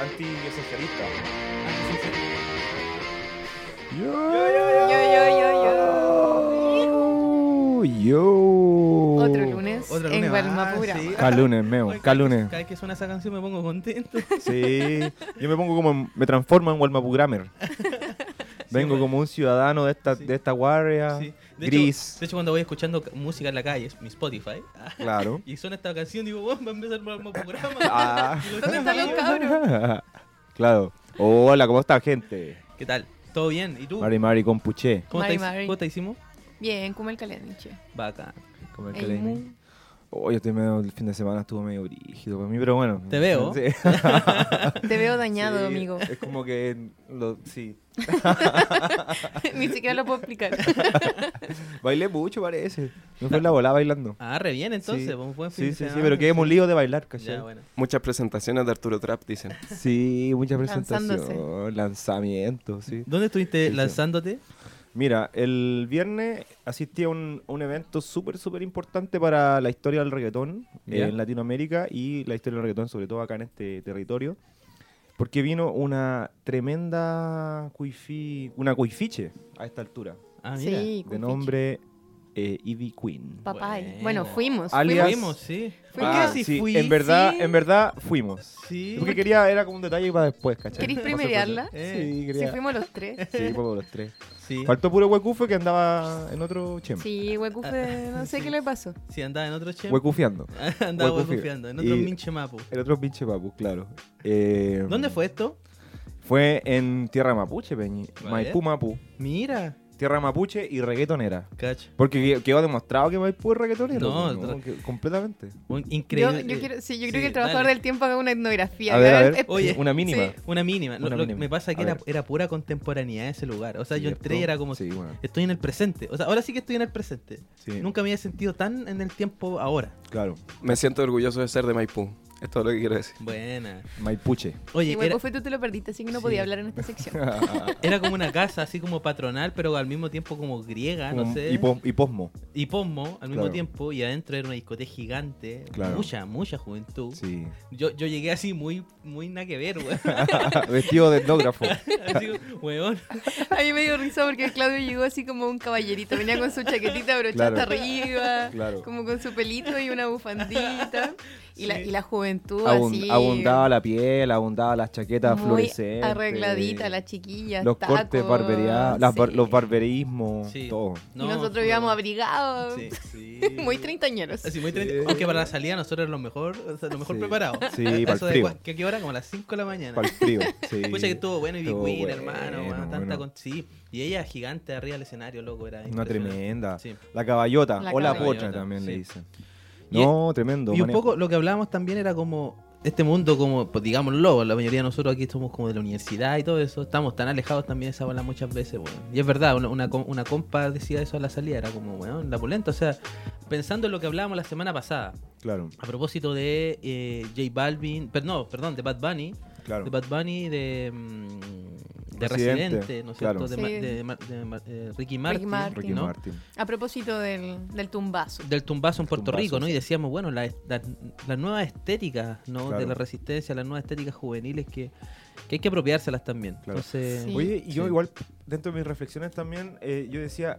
anti-esencialista. Yo, yo, yo, yo. Yo. Otro lunes Otro en lunes Gualmapura. más, sí. Cada lunes, meo. Oye, Cada vez que- lunes. Cada vez que suena esa canción me pongo contento. Sí. Yo me pongo como. en- Me transformo en Walmapu Grammer. Vengo como un ciudadano de esta, Sí. de esta guardia. Sí. De Gris. Hecho, de hecho, cuando voy escuchando música en la calle, mi Spotify, Claro. y suena esta canción, digo, "Wow, va a empezar el programa. Ah. ¿Dónde están los cabros? claro. Hola, ¿cómo está, gente? ¿Qué tal? ¿Todo bien? ¿Y tú? Mari Mari con Puché. ¿Cómo, Mari, te, Mari. ¿Cómo te hicimos? Bien, como el calenche. Bacán. Como el. Mu. Oh, yo estoy medio, el fin de semana estuvo medio rígido para mí, pero bueno. Te veo. Sí. Te veo dañado, Sí, amigo. Es como que, lo, sí. Ni siquiera lo puedo explicar. Bailé mucho, parece. Me fue en la bola bailando. Ah, re bien entonces, Sí. buen fin Sí, de sí, sí, pero quedé lío de bailar, ¿cachai? Ya, bueno. Muchas presentaciones de Arturo Trap, dicen. Sí, mucha Lanzándose. presentación, lanzamiento, sí. ¿Dónde estuviste Sí, sí. lanzándote? Mira, el viernes asistí a un, un evento súper, súper importante para la historia del reggaetón eh, en Latinoamérica y la historia del reggaetón, sobre todo acá en este territorio. Porque vino una tremenda cuifi, una cuifiche a esta altura, Ah, mira. Sí, de nombre eh, Ivy Queen. Papay. Bueno. Bueno, fuimos. Alias- Fuimos, sí. Fui Ah, sí, sí, fui, en verdad, sí. en verdad fuimos. Sí. Porque quería, era como un detalle para después, ¿cachai? ¿Queréis Para primerearla? Eh, Sí, Sí, quería. fuimos los tres. Sí, por los tres. Sí. Faltó puro huecufe que andaba en otro chem. Sí, huecufe, no sé qué le pasó. Sí, andaba en otro chem. Huecufiando. andaba huecufiando, en otro minche mapu. El otro pinche papu, claro. Eh, ¿Dónde fue esto? Fue en Tierra Mapuche, Peñi. Vaya. Maipú Mapu. Mira. Tierra Mapuche y reggaetonera. Cacho. Porque que- quedó demostrado que Maipú es reggaetonero. No, pues, no. que- completamente. Un- Increíble. yo quiero, sí, yo creo Sí, que el trabajador dale. del tiempo haga una etnografía. A ver, a Haga- ver. es- Oye, una mínima. sí. Una mínima. Lo- que me pasa que era, pura contemporaneidad ese lugar. O sea, yo entré y era como. Sí, bueno. Estoy en el presente. O sea, ahora sí que estoy en el presente. Sí, Nunca me había sentido tan en el tiempo ahora. Claro. Me siento orgulloso de ser de Maipú. Es todo lo que quiero decir. Buena. Maipuche. Oye, era, huecufe tú te lo perdiste, así que no Sí. podía hablar en esta sección. era como una casa así como patronal, pero al mismo tiempo como griega, no sé. y, pos- y posmo. y posmo al mismo Claro. tiempo. Y adentro era una discoteca gigante. Claro. Mucha, mucha juventud. Sí. Yo, yo llegué así muy, muy nada que ver, weón. Vestido de etnógrafo. Así, weón. A mí me dio risa porque Claudio llegó así como un caballerito. Venía con su chaquetita brochada Claro. hasta arriba, Claro. como con su pelito y una bufandita. Y, la, y la juventud Así. abundaba la piel, abundaba las chaquetas muy fluorescentes. arregladita, la chiquilla. Los cortes barbería, las bar- los barberismos, Sí. todo. Y No, nosotros íbamos abrigados. Sí, sí. Muy treintañeros. Muy treinta- Sí. Aunque para la salida nosotros lo mejor, o sea, lo mejor Sí. preparados. Sí, frío. cua- ¿Qué, qué hora? Como a las 5 de la mañana. Para el frío. Sí. Pucha que estuvo bueno y Big Queen, bueno, hermano, weón, tanta bueno. con- sí. Y ella gigante arriba del escenario, loco, era Una tremenda. Sí. La caballota. La o la potra también le sí. Dicen. Y- No, tremendo. Y un manejo. poco lo que hablábamos también era como este mundo como, pues digámoslo, la mayoría de nosotros aquí somos como de la universidad y todo eso, estamos tan alejados también de esa bola muchas veces, weón. Y es verdad, una, una compa decía eso a la salida, era como, weón, la polenta, o sea, pensando en lo que hablábamos la semana pasada, Claro, a propósito de eh, J Balvin, pero no, perdón, de Bad Bunny, claro. de Bad Bunny, de, mm, de Residente, Residente, ¿no es cierto? De, de eh, Ricky Martin, Martin. Ricky ¿no? Martin. A propósito del, del tumbazo. del tumbazo en Puerto Tumbazo, Rico, ¿no? sí. Y decíamos, bueno, la, la, la nueva estética, ¿no? Claro. De la resistencia, las nuevas estéticas juveniles que, que hay que apropiárselas también. Claro. Entonces, Sí. Oye, y yo Sí. igual, dentro de mis reflexiones también, eh, yo decía,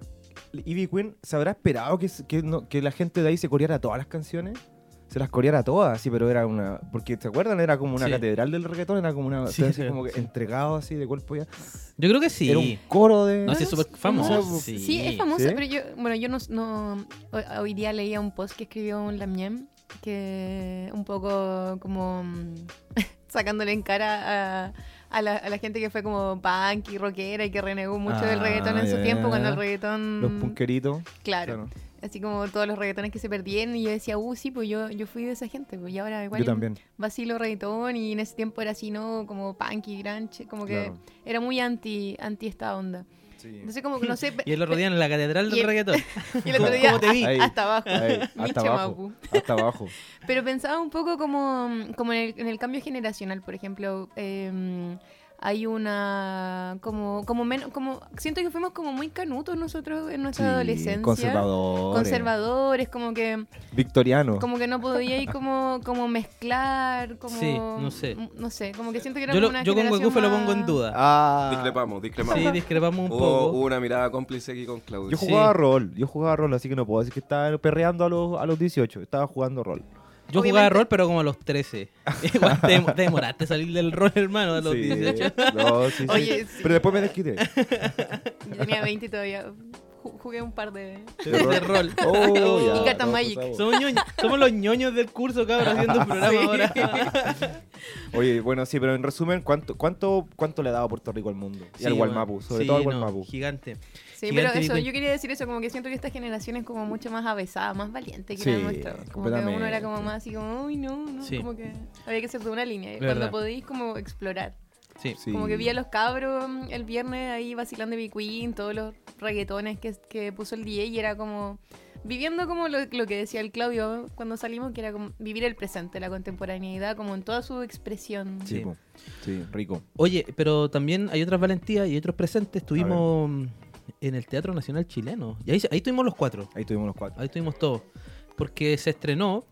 Ivy Queen, ¿se habrá esperado que, que, no- que la gente de ahí se coreara todas las canciones? Se las coreara todas, sí, pero era una... Porque, ¿te acuerdan? Era como una Sí. catedral del reggaetón, era como una... Sí, así como que entregado así de cuerpo ya. yo creo que sí. Era un coro de... No, sí, es súper famoso. famoso. Sí. Sí, es famosa, ¿Sí? pero yo, bueno, yo no, no- hoy, hoy día leía un post que escribió un Lamiem que un poco como mm, sacándole en cara a, a la, a la gente que fue como punk y rockera y que renegó mucho del Ah, reggaetón en su ya. tiempo cuando el reggaetón Los punkeritos. claro, así como todos los reggaetones que se perdieron y yo decía, uh, sí, pues yo, yo fui de esa gente, pues y ahora igual Yo también. vacilo reggaetón y en ese tiempo era así, ¿no? Como punk y grunge, como que Claro. era muy anti, anti esta onda. Sí. Entonces como que no sé... Y el otro día en la catedral Y del el- reggaetón. Y el otro ¿Cómo- día cómo te vi? a- Ahí. hasta abajo. Ahí, hasta abajo. Hasta abajo. Pero pensaba un poco como, como en, el, en el cambio generacional, por ejemplo. eh, hay una como como menos como siento que fuimos como muy canutos nosotros en nuestra Sí, adolescencia Conservadores. conservadores como que Victoriano. como que no podía ir como como mezclar como Sí, no sé. no sé como que siento que era Yo, como lo- una yo con Huecufe lo pongo en duda. Ah, Discrepamos, discrepamos. Sí, discrepamos un Hubo, poco. hubo una mirada cómplice aquí con Claudio. Yo Sí. jugaba rol, yo jugaba rol, así que no puedo decir que estaba perreando a los, a los 18, estaba jugando rol. Yo jugaba rol, pero como a los 13. Igual te, dem- te demoraste a salir del rol, hermano, a los Sí, 18. no, sí, sí. Oye, sí. Pero después me desquité. yo tenía 20 y todavía ju- jugué un par de De rol. Oh, ya, Y Carta no, Magic. favor. Somos, somos los ñoños del curso, cabrón, haciendo un programa ahora. Oye, bueno, sí, pero en resumen, ¿cuánto, cuánto, cuánto le ha dado Puerto Rico al mundo? Y Sí, al bueno. Gualmapu, sobre Sí, todo al no, Gualmapu. Gigante. Sí, pero eso, yo quería decir eso, como que siento que esta generación es como mucho más avesada, más valiente que Sí, la nuestra. Como que uno era como más así como, uy, no, no, Sí. como que había que ser de una línea. Cuando podéis como explorar. Sí. Sí. Como que vi a los cabros mm, el viernes ahí vacilando de Queen, todos los reggaetones que, que puso el DJ y era como viviendo como lo, lo que decía el Claudio cuando salimos, que era como vivir el presente, la contemporaneidad, como en toda su expresión. Sí, Sí. rico. Oye, pero también hay otras valentías y otros presentes. Estuvimos mm, en el Teatro Nacional Chileno. Y ahí, ahí estuvimos los cuatro. Ahí tuvimos los cuatro. Ahí estuvimos todos. Porque se estrenó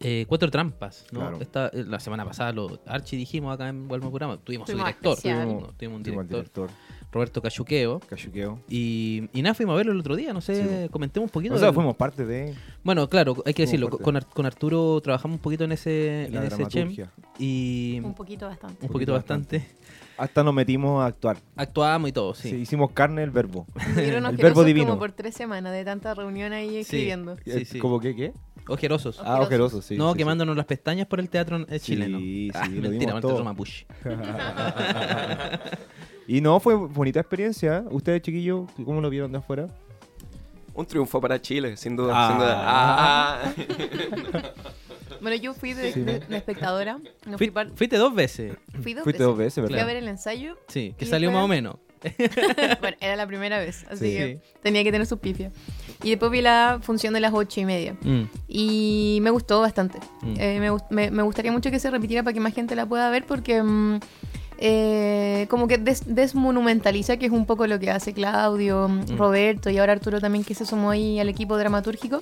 eh, Cuatro Trampas, ¿no? Claro. Esta, eh, la semana pasada lo Archie dijimos acá en Gualmapurama. Tuvimos su Tuvimos director. Tuvimos, tuvimos un Tuvimos al director, director, Roberto Cachuqueo. Cachuqueo. Y, y nada, fuimos a verlo el otro día. No sé, Sí, comentemos un poquito. O sea, del- fuimos parte de Bueno, claro, hay que decirlo. Con, Ar- con Arturo trabajamos un poquito en ese, en ese chem. Y Un poquito bastante. un poquito bastante. Hasta nos metimos a actuar. Actuábamos y todo, sí. Sí, hicimos carne el verbo. Estuvieron El verbo divino. como por tres semanas de tanta reunión ahí escribiendo. Sí, Eh, sí. ¿Cómo qué, qué? Ojerosos. Ah, ojeroso, sí. no, sí, quemándonos las pestañas por el teatro Sí, chileno. sí, Ah, lo mentira, por el teatro mapuche. sí. y no, fue bonita experiencia. ¿Ustedes, chiquillos, cómo lo vieron de afuera? Un triunfo para Chile, sin duda. Ah. sin duda. Ah. Bueno, yo fui de, Sí. de- de espectadora. No Fui- fui, par- fuiste dos veces. fui dos Fuiste veces. dos veces, Fui ¿verdad? a ver el ensayo. Sí, que Y salió después- más o menos. bueno, era la primera vez, así Sí. que tenía que tener sus pifias. Y después vi la función de las ocho y media. Mm, Y me gustó bastante. Mm. Eh, me, gust- me- me gustaría mucho que se repitiera para que más gente la pueda ver porque mm, eh, como que des- desmonumentaliza, que es un poco lo que hace Claudio, Mm. Roberto y ahora Arturo también que se sumó ahí al equipo dramatúrgico,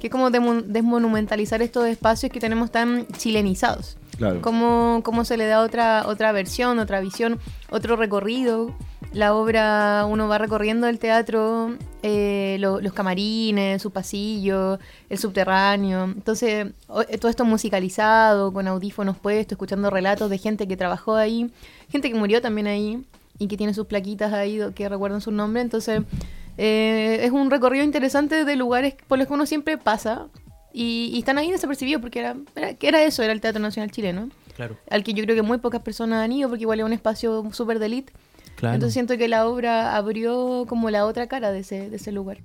que es como desmonumentalizar estos espacios que tenemos tan chilenizados. Claro. Cómo, cómo se le da otra, otra versión, otra visión, otro recorrido. La obra, uno va recorriendo el teatro, eh, lo- los camarines, su pasillo, el subterráneo. Entonces, eh, todo esto musicalizado, con audífonos puestos, escuchando relatos de gente que trabajó ahí, gente que murió también ahí y que tiene sus plaquitas ahí que recuerdan su nombre. Entonces, eh, es un recorrido interesante de lugares por los que uno siempre pasa y, y están ahí desapercibidos porque era, era, era eso, era el Teatro Nacional Chileno, claro. al que yo creo que muy pocas personas han ido porque igual es un espacio súper de elite. Claro. Entonces siento que la obra abrió como la otra cara de ese, de ese lugar.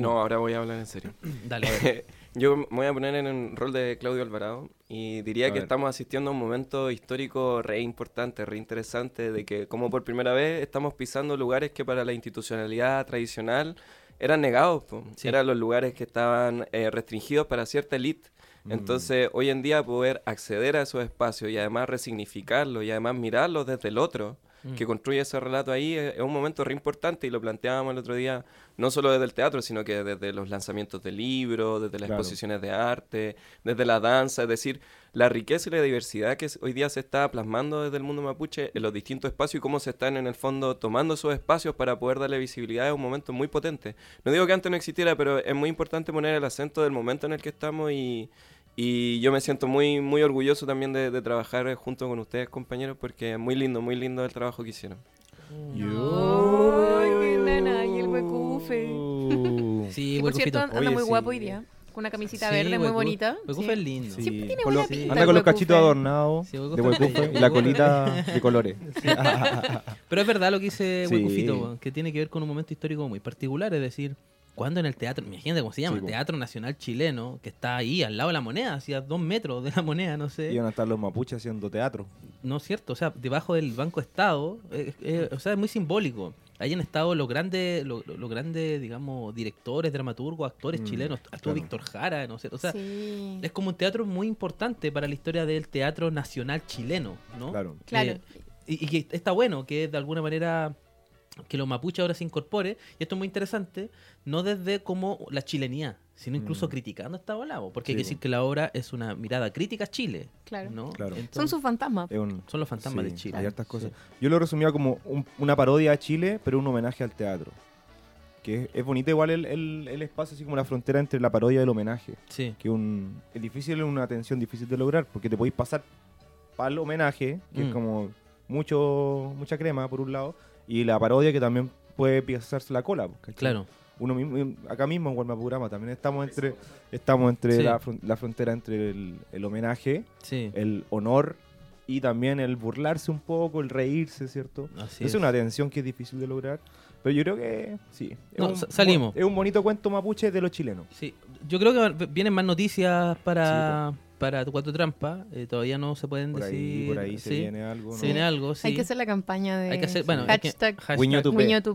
No, ahora voy a hablar en serio. Dale. Yo me voy a poner en el rol de Claudio Alvarado y diría A que ver. estamos asistiendo a un momento histórico re importante, re interesante, de que como por primera vez estamos pisando lugares que para la institucionalidad tradicional eran negados. Sí. eran los lugares que estaban eh, restringidos para cierta élite. Mm. Entonces, hoy en día poder acceder a esos espacios y además resignificarlos y además mirarlos desde el otro, Mm. que construye ese relato ahí, es, es un momento re importante y lo planteábamos el otro día, no solo desde el teatro, sino que desde los lanzamientos de libros, desde las Claro. exposiciones de arte, desde la danza, es decir, la riqueza y la diversidad que hoy día se está plasmando desde el mundo mapuche en los distintos espacios y cómo se están en el fondo tomando esos espacios para poder darle visibilidad es un momento muy potente. No digo que antes no existiera, pero es muy importante poner el acento del momento en el que estamos y, y yo me siento muy, muy orgulloso también de, de trabajar eh, junto con ustedes, compañeros, porque es muy lindo, muy lindo el trabajo que hicieron. Ay, qué nana, y el huecufe. Sí, Y por cierto, anda Oye, muy sí. guapo hoy día. Con una camisita Sí, verde muy Huecu- bonita. Huecufe Sí. es lindo. Sí, Siempre tiene con buena los- pinta anda el con los Huecufe. cachitos adornados Sí, de Huecufe y la colita de colores. Pero es verdad lo que dice Sí. Huecufito, weón, que tiene que ver con un momento histórico muy particular, es decir, cuando en el teatro, imagínate cómo se llama, Sí, el. Teatro Nacional Chileno, que está ahí al lado de la moneda, así a dos metros de la moneda, no sé. Iban a estar los mapuches haciendo teatro. No es cierto, o sea, debajo del Banco Estado, eh, eh, o sea, es muy simbólico. hayan estado los grandes, los, los grandes, digamos, directores, dramaturgos, actores Mm, chilenos. Claro. Víctor Jara, no sé. O sea, sí. es como un teatro muy importante para la historia del teatro nacional chileno, ¿no? Claro. Claro. Eh, y, y que está bueno que de alguna manera que los mapuches ahora se incorpore, y esto es muy interesante, no desde como la chilenía, sino incluso Mm. criticando esta ola, po, porque hay que decir que la obra es una mirada crítica a Chile, Claro. ¿no? Claro. Son sus fantasmas. Un- son los fantasmas sí, de Chile. Hay hartas cosas. Sí. Yo lo resumía como un- una parodia a Chile, pero un homenaje al teatro. Que es, es bonito igual el, el- el espacio, así como la frontera entre la parodia y el homenaje. Sí, Que un, es difícil, es una tensión difícil de lograr, porque te podéis pasar para el homenaje, que Mm. es como mucho mucha crema por un lado, y la parodia que también puede pisarse la cola. ¿cachai? claro. Uno mismo, acá mismo en Gualmapurama también estamos entre estamos entre Sí. la, fron- la frontera entre el, el homenaje, Sí, el honor y también el burlarse un poco, el reírse, ¿cierto? así es, es. una tensión que es difícil de lograr, pero yo creo que sí. Es No, un- sa- salimos. Es un bonito cuento mapuche de los chilenos. Sí, yo creo que vienen más noticias para, Sí, para Cuatro Trampas. eh, todavía no se pueden Por decir. ahí, por ahí se sí, viene algo. ¿no? se viene algo, sí. Hay que hacer la campaña de Hay que hacer- bueno, hay que- hashtag hashtag-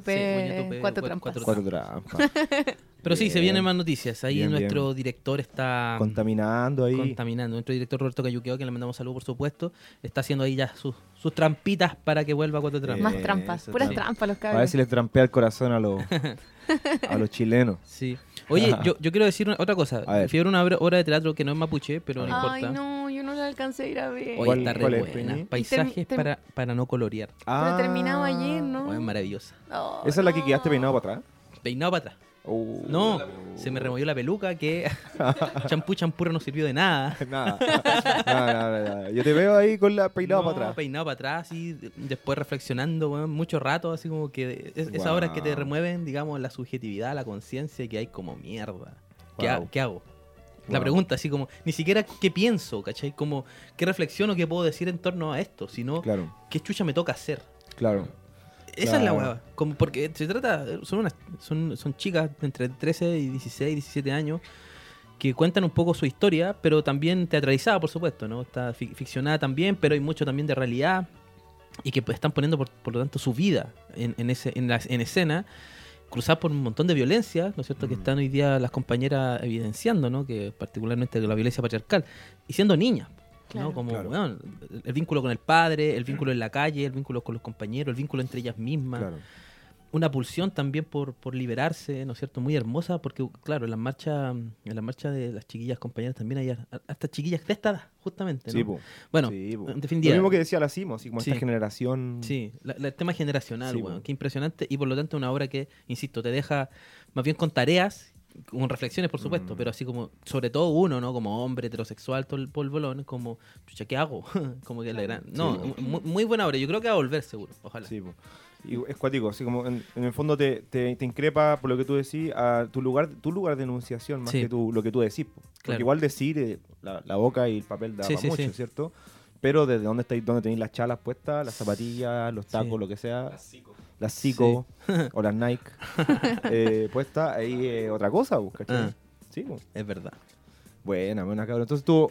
Sí, cuatro cua- trampas. cuatro trampas. Pero sí, se vienen más noticias. Ahí Bien, nuestro bien. director está Contaminando ahí. contaminando. Nuestro director Roberto Cayuqueo, que le mandamos saludos por supuesto, está haciendo ahí ya sus, sus trampitas para que vuelva a Cuatro Trampas. Más trampas, puras trampas los A ver cabros. si les trampea el corazón a los, a los chilenos. Sí. Oye, yo, yo quiero decir una- otra cosa. A ver. Fui a ver una obra, obra de teatro que no es mapuche, pero no Ay, importa. no, yo no la alcancé a ir a ver. Oye, ¿Cuál- está re cuál es, buena. Peñi? Paisajes Y term- para, para no colorear. Pero terminaba ayer, ¿no? Oye, maravillosa. Oh, ¿Esa es la que no. quedaste peinado para atrás? Peinado para atrás. Oh. No, se me removió la peluca que champú champurro no sirvió de nada. Nada. Nada, nada, nada. Yo te veo ahí con la peinado No, para atrás. Peinado para atrás y después reflexionando, weón, mucho rato, así como que es- esas horas que te remueven, digamos, la subjetividad, la conciencia que hay como mierda. ¿Qué, Guau. ha- qué hago? La pregunta, así como, ni siquiera qué pienso, ¿cachai? Como, qué reflexiono, qué puedo decir en torno a esto, sino Claro, qué chucha me toca hacer. claro. Esa es la hueá. Como porque se trata, son unas, son, son chicas de entre 13 y 16, 17 años que cuentan un poco su historia, pero también teatralizada, por supuesto, ¿no? Está fi- ficcionada también, pero hay mucho también de realidad y que pues, están poniendo, por, por lo tanto, su vida en, en, ese, en, la, en escena, cruzada por un montón de violencia, ¿no es cierto? Que Mm. están hoy día las compañeras evidenciando, ¿no? Que particularmente la violencia patriarcal, y siendo niñas. Claro. ¿no? Como, Claro. el vínculo con el padre, el vínculo en la calle, el vínculo con los compañeros, el vínculo entre ellas mismas Claro. una pulsión también por, por liberarse, ¿no es cierto? Muy hermosa, porque claro, en la marcha, en la marcha de las chiquillas compañeras también hay hasta chiquillas de esta edad, justamente, ¿no? Sí, po. Bueno, Sí, po. en definitiva, Lo mismo que decía la Simo, así como Sí. esta generación. sí, la- la- el tema generacional, Sí, weón, po. qué impresionante, y por lo tanto una obra que, insisto, te deja más bien con tareas, con reflexiones, por supuesto, Mm. pero así como, sobre todo uno, ¿no? Como hombre heterosexual, todo el polvolón, como, chucha, ¿qué hago? como que la gran... No, muy, buena obra, yo creo que va a volver seguro, ojalá. Sí, po. Y es cuático, así como en, en el fondo te, te, te increpa por lo que tú decís a tu lugar, tu lugar de enunciación más Sí. que tu, lo que tú decís. po. Porque Claro. igual decir eh, la, la boca y el papel da Sí, pa' sí, mucho, sí. ¿cierto? Pero desde dónde estáis, dónde tenéis las chalas puestas, las zapatillas, los tacos, Sí. lo que sea, las Zico o las Nike eh, puestas, ahí es otra cosa, po, ¿cachai? Ah. Sí, po. Es verdad. buena, buena cabrón. Entonces tú,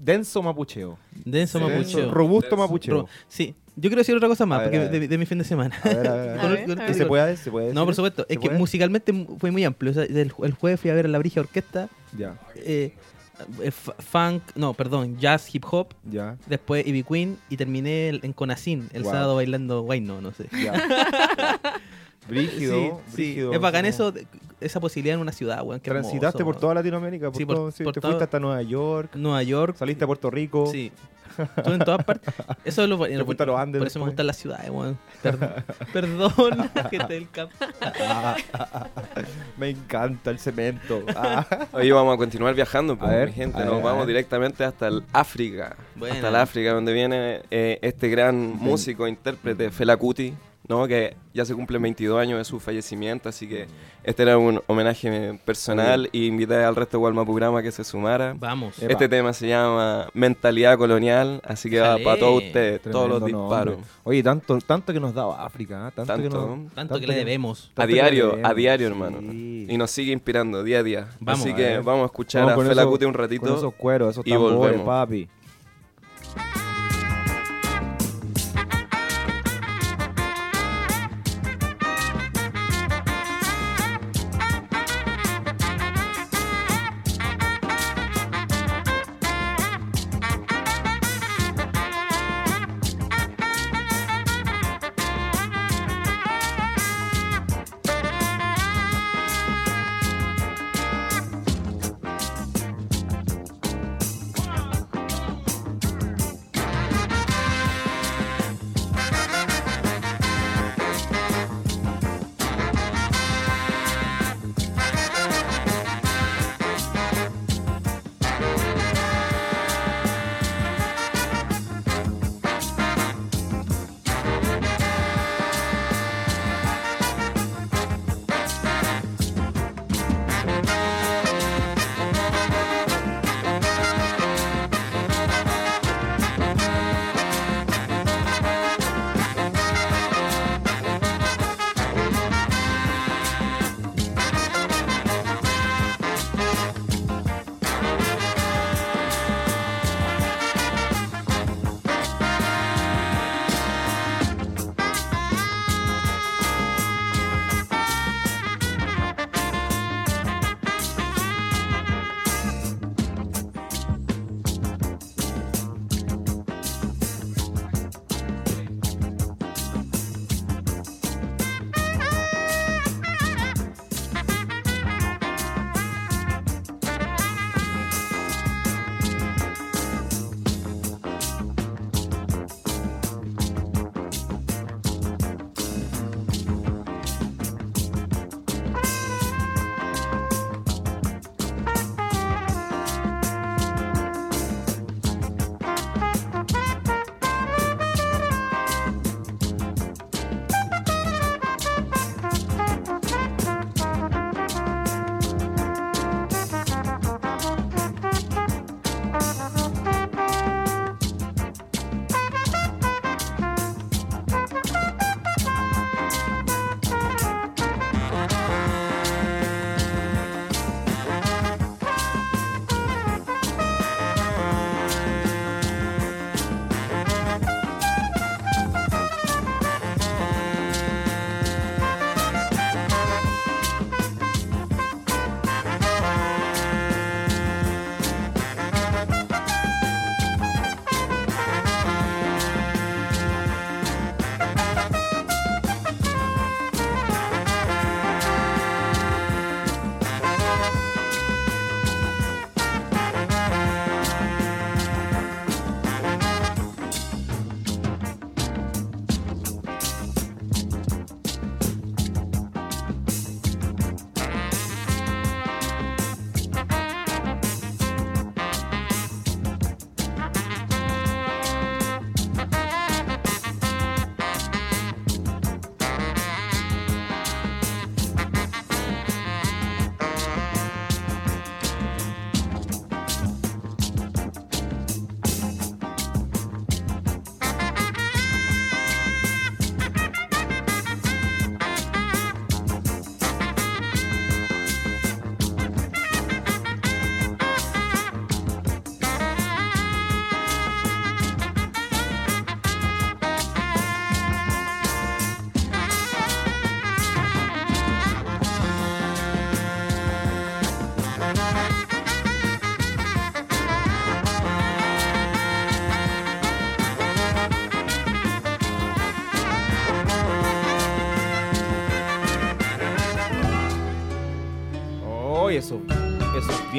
denso mapucheo. Denso Sí. mapucheo. Robusto Denso. mapucheo. Ro- Sí, yo quiero decir otra cosa más A porque ver. de, de mi fin de semana. A ver, a ver, a ver. A ver, a ¿Y se puede, se puede No, por supuesto. ¿Se Es que puede? musicalmente mu- fue muy amplio. O sea, el, el jueves fui a ver a la Brigia Orquesta. Ya, eh, eh, funk, no, perdón, jazz, hip hop. ya, Después Ivy Queen y terminé en Conacín el Wow. sábado bailando Guayno, no sé. ya. Brígido, Sí, sí. Es bacán eso, de- esa posibilidad en una ciudad, weón. qué Transitaste hermoso, por toda Latinoamérica, por Sí, por- todo, sí, por te todo- fuiste hasta Nueva York, Nueva York. saliste a Puerto Rico. Sí. Estuve en todas partes. Eso es lo bueno. Te fuiste a los Andes Por eso me después. gustan las ciudades, weón. Perdón, Perdón, gente del campo. Ah, me encanta el cemento. Ah. Hoy vamos a continuar viajando, pues, A ver, mi gente. a Nos vamos directamente hasta el África. Buena. Hasta el África, donde viene eh, este gran músico, intérprete, Fela Kuti, ¿no? Que ya se cumplen 22 años de su fallecimiento, así que este era un homenaje personal y invité al resto de Walmapurama que se sumara. Vamos. Epa. Este tema se llama Mentalidad Colonial, así que va para todos ustedes, todos los disparos. nombre. Oye, tanto, tanto que nos daba África, ¿eh? tanto, que Tanto. nos, Tanto que le debemos. A diario, a diario, sí. hermano. Y nos sigue inspirando día a día. Vamos, así a que vamos a escuchar Vamos a Fela eso- Kuti un Con ratito. esos cueros, esos y tambores, volvemos. papi.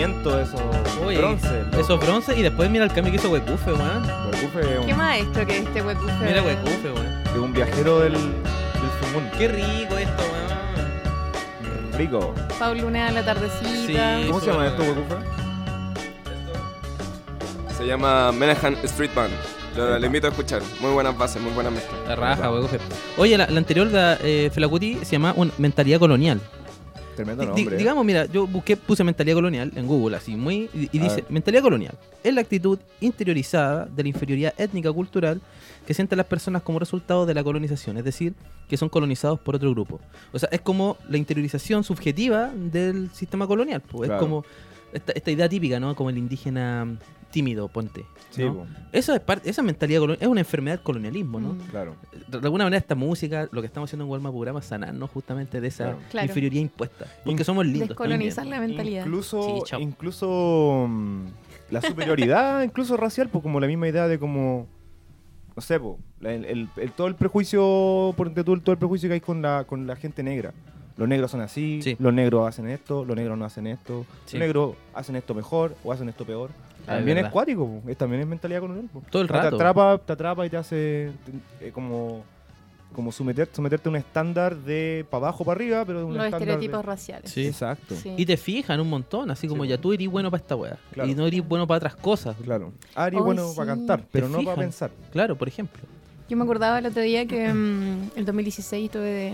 Vientos, esos Oye, bronce. loco. Esos bronce y después mira el cambio que hizo Huecufe, weón. Huecufe un- ¿Qué maestro que este huecufe? Mira Huecufe, weón. es un viajero del, del Fumón. Qué rico esto, weón. Rico. Paul Luna a la tardecita. Sí. ¿Cómo se llama esto. Huecufe? Se llama Menahan Street Band. Lo, lo invito a escuchar. Muy buenas bases, muy buenas mezclas. La raja, Huecufe. Oye, la, la anterior, la eh, Felacuti, se llama un- Mentalidad Colonial. Tremendo nombre. ¿eh? digamos, mira, yo busqué, puse mentalidad colonial en Google, así muy. Y, dice: mentalidad colonial es la actitud interiorizada de la inferioridad étnica cultural que sienten las personas como resultado de la colonización, es decir, que son colonizados por otro grupo. O sea, es como la interiorización subjetiva del sistema colonial. pues, Claro. Es como esta, esta idea típica, ¿no? Como el indígena tímido, ponte. Sí, Eso es parte, esa mentalidad colonial es una enfermedad del colonialismo, ¿no? Mm. claro. De alguna manera esta música, lo que estamos haciendo en Walma Programa es sanarnos justamente de esa Claro. Claro. inferioridad impuesta. Porque In- somos lindos. Descolonizar la mentalidad. Incluso, Sí, incluso mm, la superioridad, incluso racial, pues como la misma idea de como, no sé, po, la- el, el- el- todo el prejuicio, por todo, todo el prejuicio que hay con la, con la gente negra. Los negros son así, Sí. los negros hacen esto, los negros no hacen esto, Sí. los negros hacen esto mejor o hacen esto peor. Ah, también es cuático, es, también es mentalidad colonial. po. Todo el Te rato. atrapa, te atrapa y te hace te- eh, como, como someter, someterte a un estándar de para abajo, para arriba, pero de un Los estereotipos de- raciales. Sí. Exacto. Sí. Y te fijan un montón, así como Sí, ya tú eres bueno para esta weá. Claro. Y no eres bueno para otras cosas. Claro. Ari, Ay, bueno sí. para cantar, pero no para pensar. Claro, por ejemplo. Yo me acordaba el otro día que mm, el 2016 estuve de-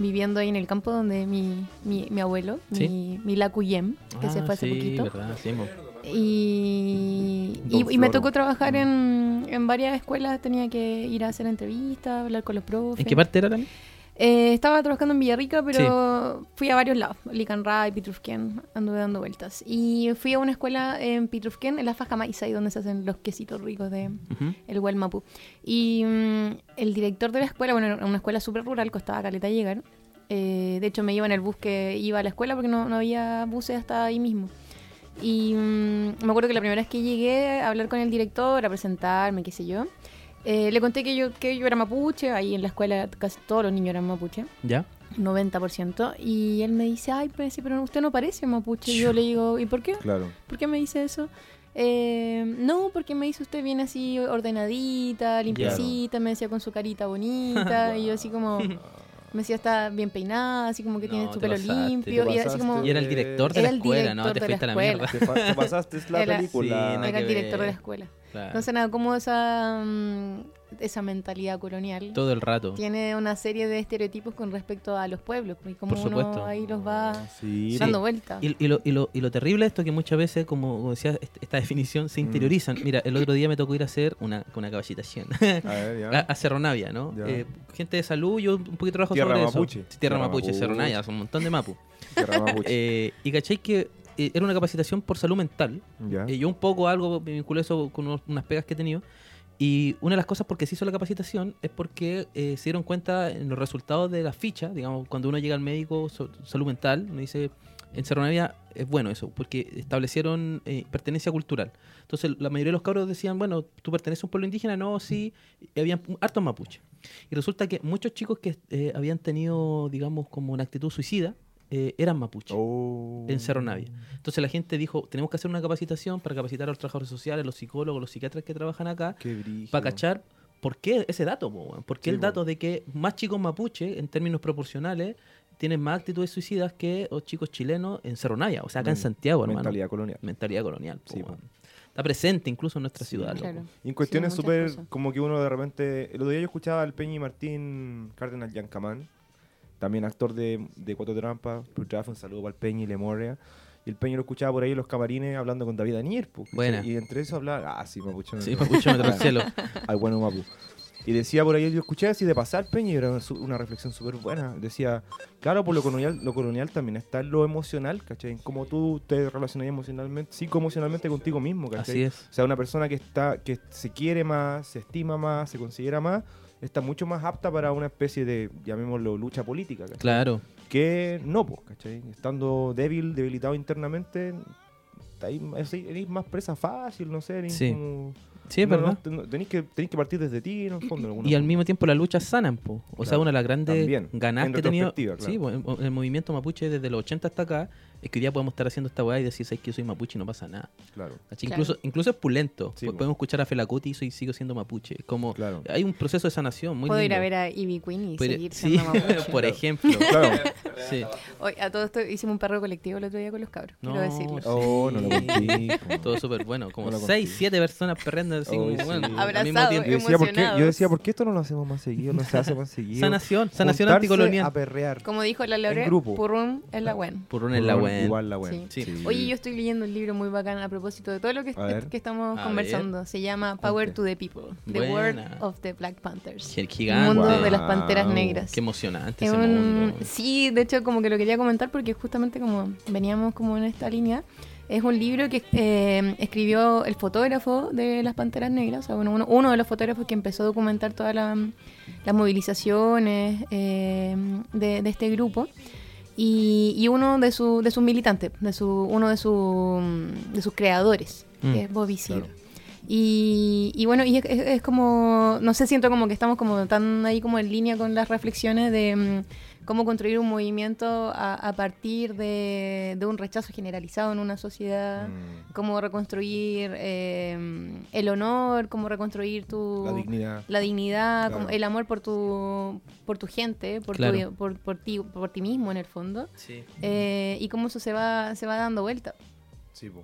viviendo ahí en el campo donde mi, mi, mi abuelo, Sí. mi, mi Lacuyem, que se Ah, fue hace sí, poquito. verdad, sí, mo. Y, y, y me tocó trabajar en, en varias escuelas, tenía que ir a hacer entrevistas, hablar con los profes. ¿En qué parte era también? Eh, estaba trabajando en Villarrica, pero fui a varios lados, Licanray, Pitrufquén, anduve dando vueltas. Y fui a una escuela en Pitrufquén, en la Fajamaiza, ahí donde se hacen los quesitos ricos de Ujú. el Hualmapu. Y mm, el director de la escuela, bueno, era una escuela súper rural, costaba caleta llegar. Eh, de hecho, me iba en el bus que iba a la escuela porque no, no había buses hasta ahí mismo. Y mm, me acuerdo que la primera vez que llegué a hablar con el director, a presentarme, qué sé yo, eh, le conté que yo, que yo era mapuche, ahí en la escuela casi todos los niños eran mapuche, ¿Ya? 90%, y él me dice, ay, pues, sí, pero usted no parece mapuche. Y yo le digo, ¿y por qué? Claro. ¿Por qué me dice eso? Eh, no, porque me dice usted viene así ordenadita, limpiecita, me decía con su carita bonita, y yo así como, me decía está bien peinada, así como que No, tiene te su pelo pasaste, limpio, y así como... pasaste. Y era el director de la el escuela, ¿no? Te fuiste a la mierda. Te, pasaste la Era- película. Sí, Era el director de la escuela. Claro. Entonces nada, como esa, mm, esa mentalidad colonial Todo el rato. tiene una serie de estereotipos con respecto a los pueblos, y como Por supuesto. uno ahí los va Sí, dando vueltas. Y, y lo, y, lo, y lo terrible de esto es que muchas veces, como como decía est- esta definición, se Mm. interiorizan. Mira, el otro día me tocó ir a hacer una, una capacitación a ver, ya. a, a Cerro Navia, ¿no? Ya. Eh, gente de salud, yo un poquito trabajo Tierra sobre mapuche. eso. Tierra, Tierra Mapuche, mapuche. Cerro Navia, son un montón de mapu. Tierra mapuche. Eh, y caché que eh, era una capacitación por salud mental. ya. Eh, yo un poco algo me vinculé eso con unos- unas pegas que he tenido. Y una de las cosas por qué se hizo la capacitación es porque eh, se dieron cuenta en los resultados de la ficha, digamos, cuando uno llega al médico so- salud mental, uno dice, en Cerro Navia es bueno eso, porque establecieron eh, pertenencia cultural. Entonces la mayoría de los cabros decían, bueno, ¿tú perteneces a un pueblo indígena? No, sí, y habían hartos mapuches. Y resulta que muchos chicos que eh, habían tenido, digamos, como una actitud suicida, eh, eran mapuches Oh. en Cerro Navia. Entonces la gente dijo, tenemos que hacer una capacitación para capacitar a los trabajadores sociales, los psicólogos, los psiquiatras que trabajan acá, para cachar por qué ese dato, po, por qué Sí, el po. dato de que más chicos mapuche, en términos proporcionales, tienen más actitudes suicidas que los chicos chilenos en Cerro Navia, o sea, acá en Men- Santiago, hermano. Mentalidad colonial. Mentalidad colonial. po, Sí. Está presente incluso en nuestra Sí, ciudad. Claro. Y en cuestiones súper, como que uno de repente. El otro día yo escuchaba al Peñi Martín Cárdenas Yancamán, también actor de, de Cuatro Trampas. Trabajo, un saludo para el Peñi y Lemoria. Y el Peñi lo escuchaba por ahí en los camarines hablando con David Anier. ¿cachai? Buena. Y entre eso hablaba. Ah, sí, Mapuche. Sí, papucho, me el cielo. al bueno Mapu. Y decía por ahí, yo escuché así de pasar Peña y era una, una reflexión súper buena. Decía, claro, por lo colonial, lo colonial también está en lo emocional, ¿cachai? En cómo tú te relacionas emocionalmente, psicoemocionalmente contigo mismo, ¿cachai? Así es. O sea, una persona que está que se quiere más, se estima más, se considera más, está mucho más apta para una especie de, llamémoslo, lucha política, ¿cachai? Claro. Que no, pues, ¿cachai? Estando débil, debilitado internamente, eres más presa fácil, no sé, Sí. como... Sí, no, verdad. no, tenéis, que, tenéis que partir desde ti, en el fondo. Y al mismo tiempo la lucha sanan, po. O sea, Claro, una de las grandes también, ganas en que ha tenido claro. sí, po, el, el movimiento mapuche desde los 80 hasta acá es que hoy día podemos estar haciendo esta weá y decir, ¿sabes que yo soy mapuche y no pasa nada? Claro. Incluso, incluso es pulento. Sí. Podemos escuchar a Felacuti y soy, sigo siendo mapuche. Es como, Claro. hay un proceso de sanación muy Puedo ir lindo. a ver a Ivy Queen y Podría- seguir sí, siendo mapuche. por ejemplo. Claro. Sí. Hoy, a todo esto hicimos un perro colectivo el otro día con los cabros, quiero decirlo. Oh, no lo. Todo súper bueno. Como No lo 6, conté. 7 personas perreando así como, bueno, al mismo Abrazado, tiempo. Yo decía, ¿por qué, yo decía, ¿por qué esto no lo hacemos más seguido? No se hace más seguido. Sanación, sanación anticolonial. A perrear. Como dijo la Laura. Purrún es la buena. Una en la Igual- Igual la buena. Sí. Sí. Oye, yo estoy leyendo un libro muy bacán a propósito de todo lo que, ver. que estamos A conversando. Se llama Power Cuente. to the People, The Buena. World of the Black Panthers. El El gigante. mundo Wow. de las panteras negras. Qué emocionante Es ese un- mundo. Sí, de hecho como que lo quería comentar porque justamente como veníamos como en esta línea, es un libro que eh, escribió el fotógrafo de las Panteras Negras, o sea, uno, uno- uno de los fotógrafos que empezó a documentar todas la- las movilizaciones eh, de, de este grupo. Y, y uno de, su- de sus militantes, de su, uno de, su, de sus creadores, Mm, que es Bobby claro. Y, y bueno, y es, es- es como, no sé, siento como que estamos como tan ahí como en línea con las reflexiones de mm, cómo construir un movimiento a, a partir de, de un rechazo generalizado en una sociedad, Mm, cómo reconstruir eh, el honor, cómo reconstruir tu... La dignidad. la dignidad, Claro. como el amor por tu, por tu gente, por, Claro. tu, por, por ti, por ti mismo en el fondo, Sí. eh, y cómo eso se va, se va dando vuelta. Sí, po.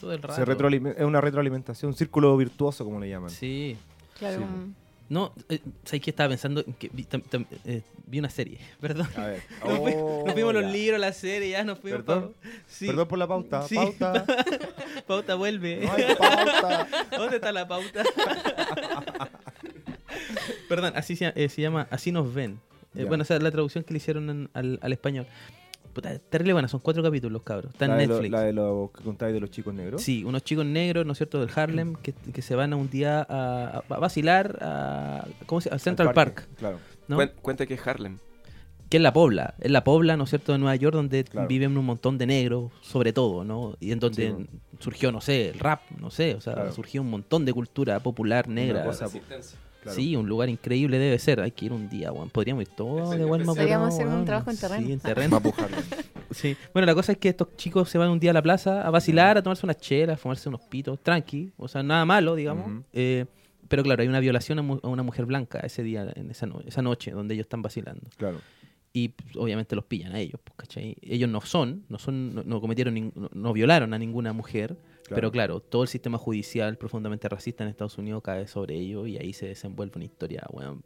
Todo el rato. Se retroalime- es una retroalimentación, un círculo virtuoso, como le llaman. Sí. Claro, Sí. No, eh, ¿sabes qué estaba pensando? Que vi, tam- tam- eh, vi una serie, perdón. A ver. Nos, fui- Oh, nos vimos los ya. libros, la serie, ya nos fuimos. Perdón. pa- Sí. Perdón por la pauta. Sí. Pauta. Pauta vuelve. No hay pauta. ¿Dónde está la pauta? Perdón, así se, eh, se llama Así nos ven. Eh, bueno, esa es la traducción que le hicieron en- al, al español. Puta, terrible buena, son cuatro capítulos, cabros. Está en la, de lo- Netflix. la de los que contáis de los chicos negros. Sí, unos chicos negros, ¿no es cierto?, del Harlem, que, que se van a un día a, a vacilar a, ¿cómo se Central parque, Park, Claro. ¿no? Cuen- Cuente que es Harlem. que es la Pobla, es la Pobla, ¿no es cierto?, de Nueva York, donde Claro. viven un montón de negros, sobre todo, ¿no? Y en donde Sí, bueno. surgió, no sé, el rap, no sé, o sea, Claro. surgió un montón de cultura popular negra. cosa- Claro. Sí, un lugar increíble debe ser. Hay que ir un día, weón. Podríamos ir todos de Walmart. Podríamos hacer un trabajo en terreno. Sí, en terreno. Sí. Bueno, la cosa es que estos chicos se van un día a la plaza a vacilar, a tomarse unas chelas, a fumarse unos pitos, tranqui. O sea, nada malo, digamos. Eh, pero claro, hay una violación a, mu- a una mujer blanca ese día, en esa, no- esa noche, donde ellos están vacilando. Claro. Y pues, obviamente los pillan a ellos, pues, ¿cachai? Ellos no son, no son, no, no cometieron, no violaron a ninguna mujer, pero claro, todo el sistema judicial profundamente racista en Estados Unidos cae sobre ellos y ahí se desenvuelve una historia, weón,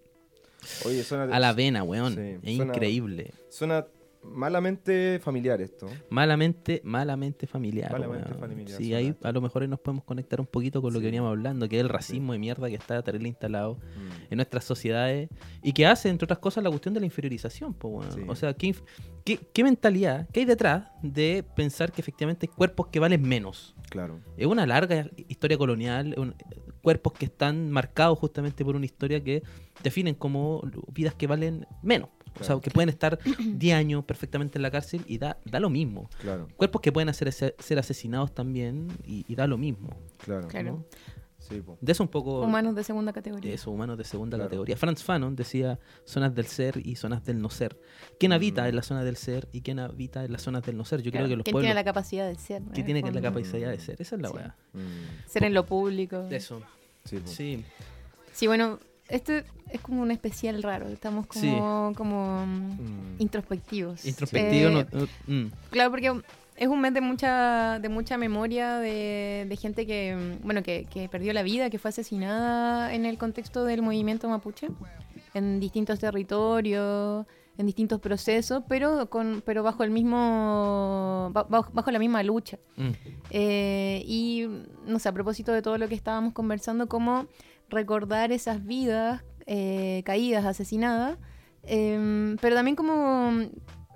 Oye, suena, a la vena, weón. Sí, es suena- increíble. suena malamente familiar esto. Malamente, malamente familiar. Malamente familiar, Sí, ahí a lo mejor nos podemos conectar un poquito con lo Sí. que veníamos hablando, que es el racismo de mierda que está terrible instalado Mm. en nuestras sociedades y que hace, entre otras cosas, la cuestión de la inferiorización. po. Sí. O sea, ¿qué, inf- qué, qué mentalidad, qué hay detrás de pensar que efectivamente hay cuerpos que valen menos? Claro. Es una larga historia colonial, un- cuerpos que están marcados justamente por una historia que definen como vidas que valen menos. O sea, Claro. que pueden estar 10 años perfectamente en la cárcel y da, da lo mismo. Claro. Cuerpos que pueden hacer, ser asesinados también y, y da lo mismo. Claro. Claro. ¿no? Sí. De eso un poco... Humanos de segunda categoría. Eso, humanos de segunda Claro. categoría. Franz Fanon decía zonas del ser y zonas del no ser. ¿Quién habita Mm. en la zona del ser y quién habita en las zonas del no ser? Yo Claro, creo que los ¿Quién pueblos... tiene la capacidad de ser? ¿Quién en tiene que la fondo? capacidad de ser? Esa es la Sí. weá. Mm. Ser en lo público. Eso. Sí. Sí. Sí, bueno, esto es como un especial raro. Estamos como, como mm, introspectivos. Introspectivo. Eh, no- no- mm. Claro, porque es un mes de mucha, de mucha memoria de, de gente que, bueno, que, que perdió la vida, que fue asesinada en el contexto del movimiento mapuche, en distintos territorios, en distintos procesos, pero con, pero bajo el mismo, ba- bajo, bajo la misma lucha. Mm. Eh, y no sé, a propósito de todo lo que estábamos conversando, cómo recordar esas vidas eh, caídas, asesinadas, em, pero también como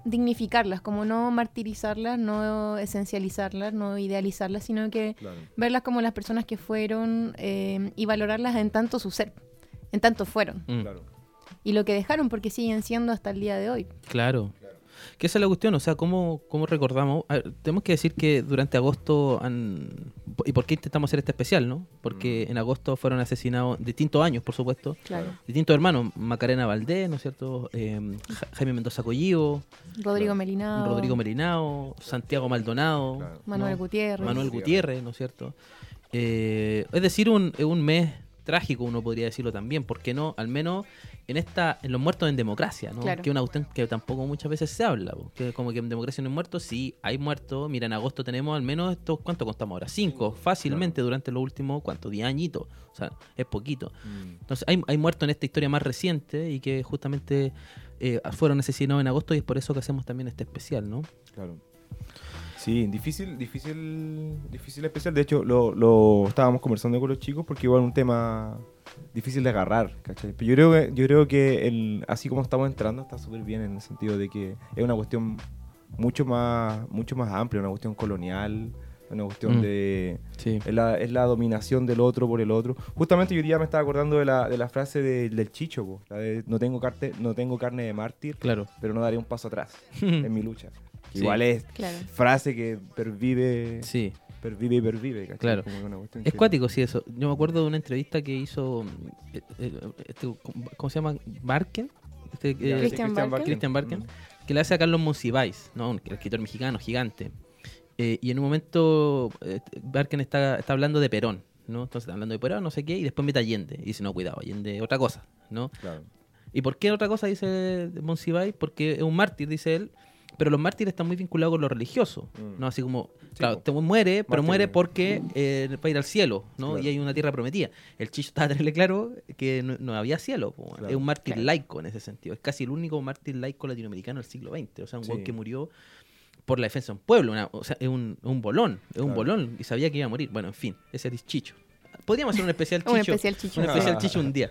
dignificarlas, como no martirizarlas, no esencializarlas, no idealizarlas, sino que Claro. verlas como las personas que fueron em, y valorarlas en tanto su ser, en tanto fueron, Mm. Claro. y lo que dejaron porque siguen siendo hasta el día de hoy. Claro. Que esa es la cuestión, o sea, ¿cómo, cómo recordamos? Ver, tenemos que decir que durante agosto han ¿Y por qué intentamos hacer este especial, no? Porque Mm. en agosto fueron asesinados distintos años, por supuesto, Claro. distintos hermanos, Macarena Valdés, ¿no es cierto? Eh, Ja- Jaime Mendoza Collivo, Rodrigo. Melinao. Rodrigo Merinao, Santiago Maldonado, Claro. Manuel ¿no? Gutiérrez. Manuel Gutiérrez, ¿no es cierto? Eh, es decir, un, un mes trágico, uno podría decirlo también, ¿por qué no? Al menos en esta en los muertos en democracia, ¿no? Claro. Que una cuestión que tampoco muchas veces se habla, po, que como que en democracia no hay muertos, sí, hay muertos, mira, en agosto tenemos al menos estos, ¿cuánto contamos ahora? Cinco, fácilmente durante los últimos, ¿cuánto? Diez añitos, o sea, es poquito. Mm. Entonces, hay, hay muertos en esta historia más reciente y que justamente eh, fueron asesinados en agosto y es por eso que hacemos también este especial, ¿no? Claro. Sí, difícil, difícil, difícil especial. De hecho, lo, lo estábamos conversando con los chicos porque igual un tema difícil de agarrar, ¿cachai? Pero yo creo que, yo creo que el, así como estamos entrando está súper bien en el sentido de que es una cuestión mucho más, mucho más amplia, una cuestión colonial, una cuestión Mm. de... Sí. Es la, es la dominación del otro por el otro. Justamente yo día me estaba acordando de la, de la frase de- del Chicho, po, la de no tengo, carte, no tengo carne de mártir, Claro. pero no daré un paso atrás en mi lucha. Sí. Igual es Claro. frase que pervive, Sí. pervive y pervive. ¿cachai? Claro. Como una cuestión Es que- cuático, sí, eso. Yo me acuerdo de una entrevista que hizo. eh, eh, este, ¿Cómo se llama? Barken. Este, eh, Christian Barken. Christian Barken, Mm. que le hace a Carlos Monsiváis, ¿no? un escritor mexicano gigante. Eh, y en un momento eh, Barken está, está hablando de Perón, ¿no? Entonces está hablando de Perón, no sé qué, y después mete a Allende. Y dice, no, cuidado, Allende, otra cosa, ¿no? Claro. ¿Y por qué otra cosa dice Monsiváis? Porque es un mártir, dice él. Pero los mártires están muy vinculados con lo religioso, Mm. ¿no? Así como, Sí, claro, te muere, pero muere porque eh, va a ir al cielo, ¿no? Claro. Y hay una tierra prometida. El Chicho estaba tenerle claro que no, no había cielo, po. Claro. es un mártir Claro. laico en ese sentido. Es casi el único mártir laico latinoamericano del siglo XX. O sea, un Sí. que murió por la defensa de un pueblo, una- o sea, es un, un bolón, es un bolón y sabía que iba a morir. Bueno, en fin, ese es Chicho. Podríamos hacer un especial Un Chicho. especial chicho. un especial. Chicho un día.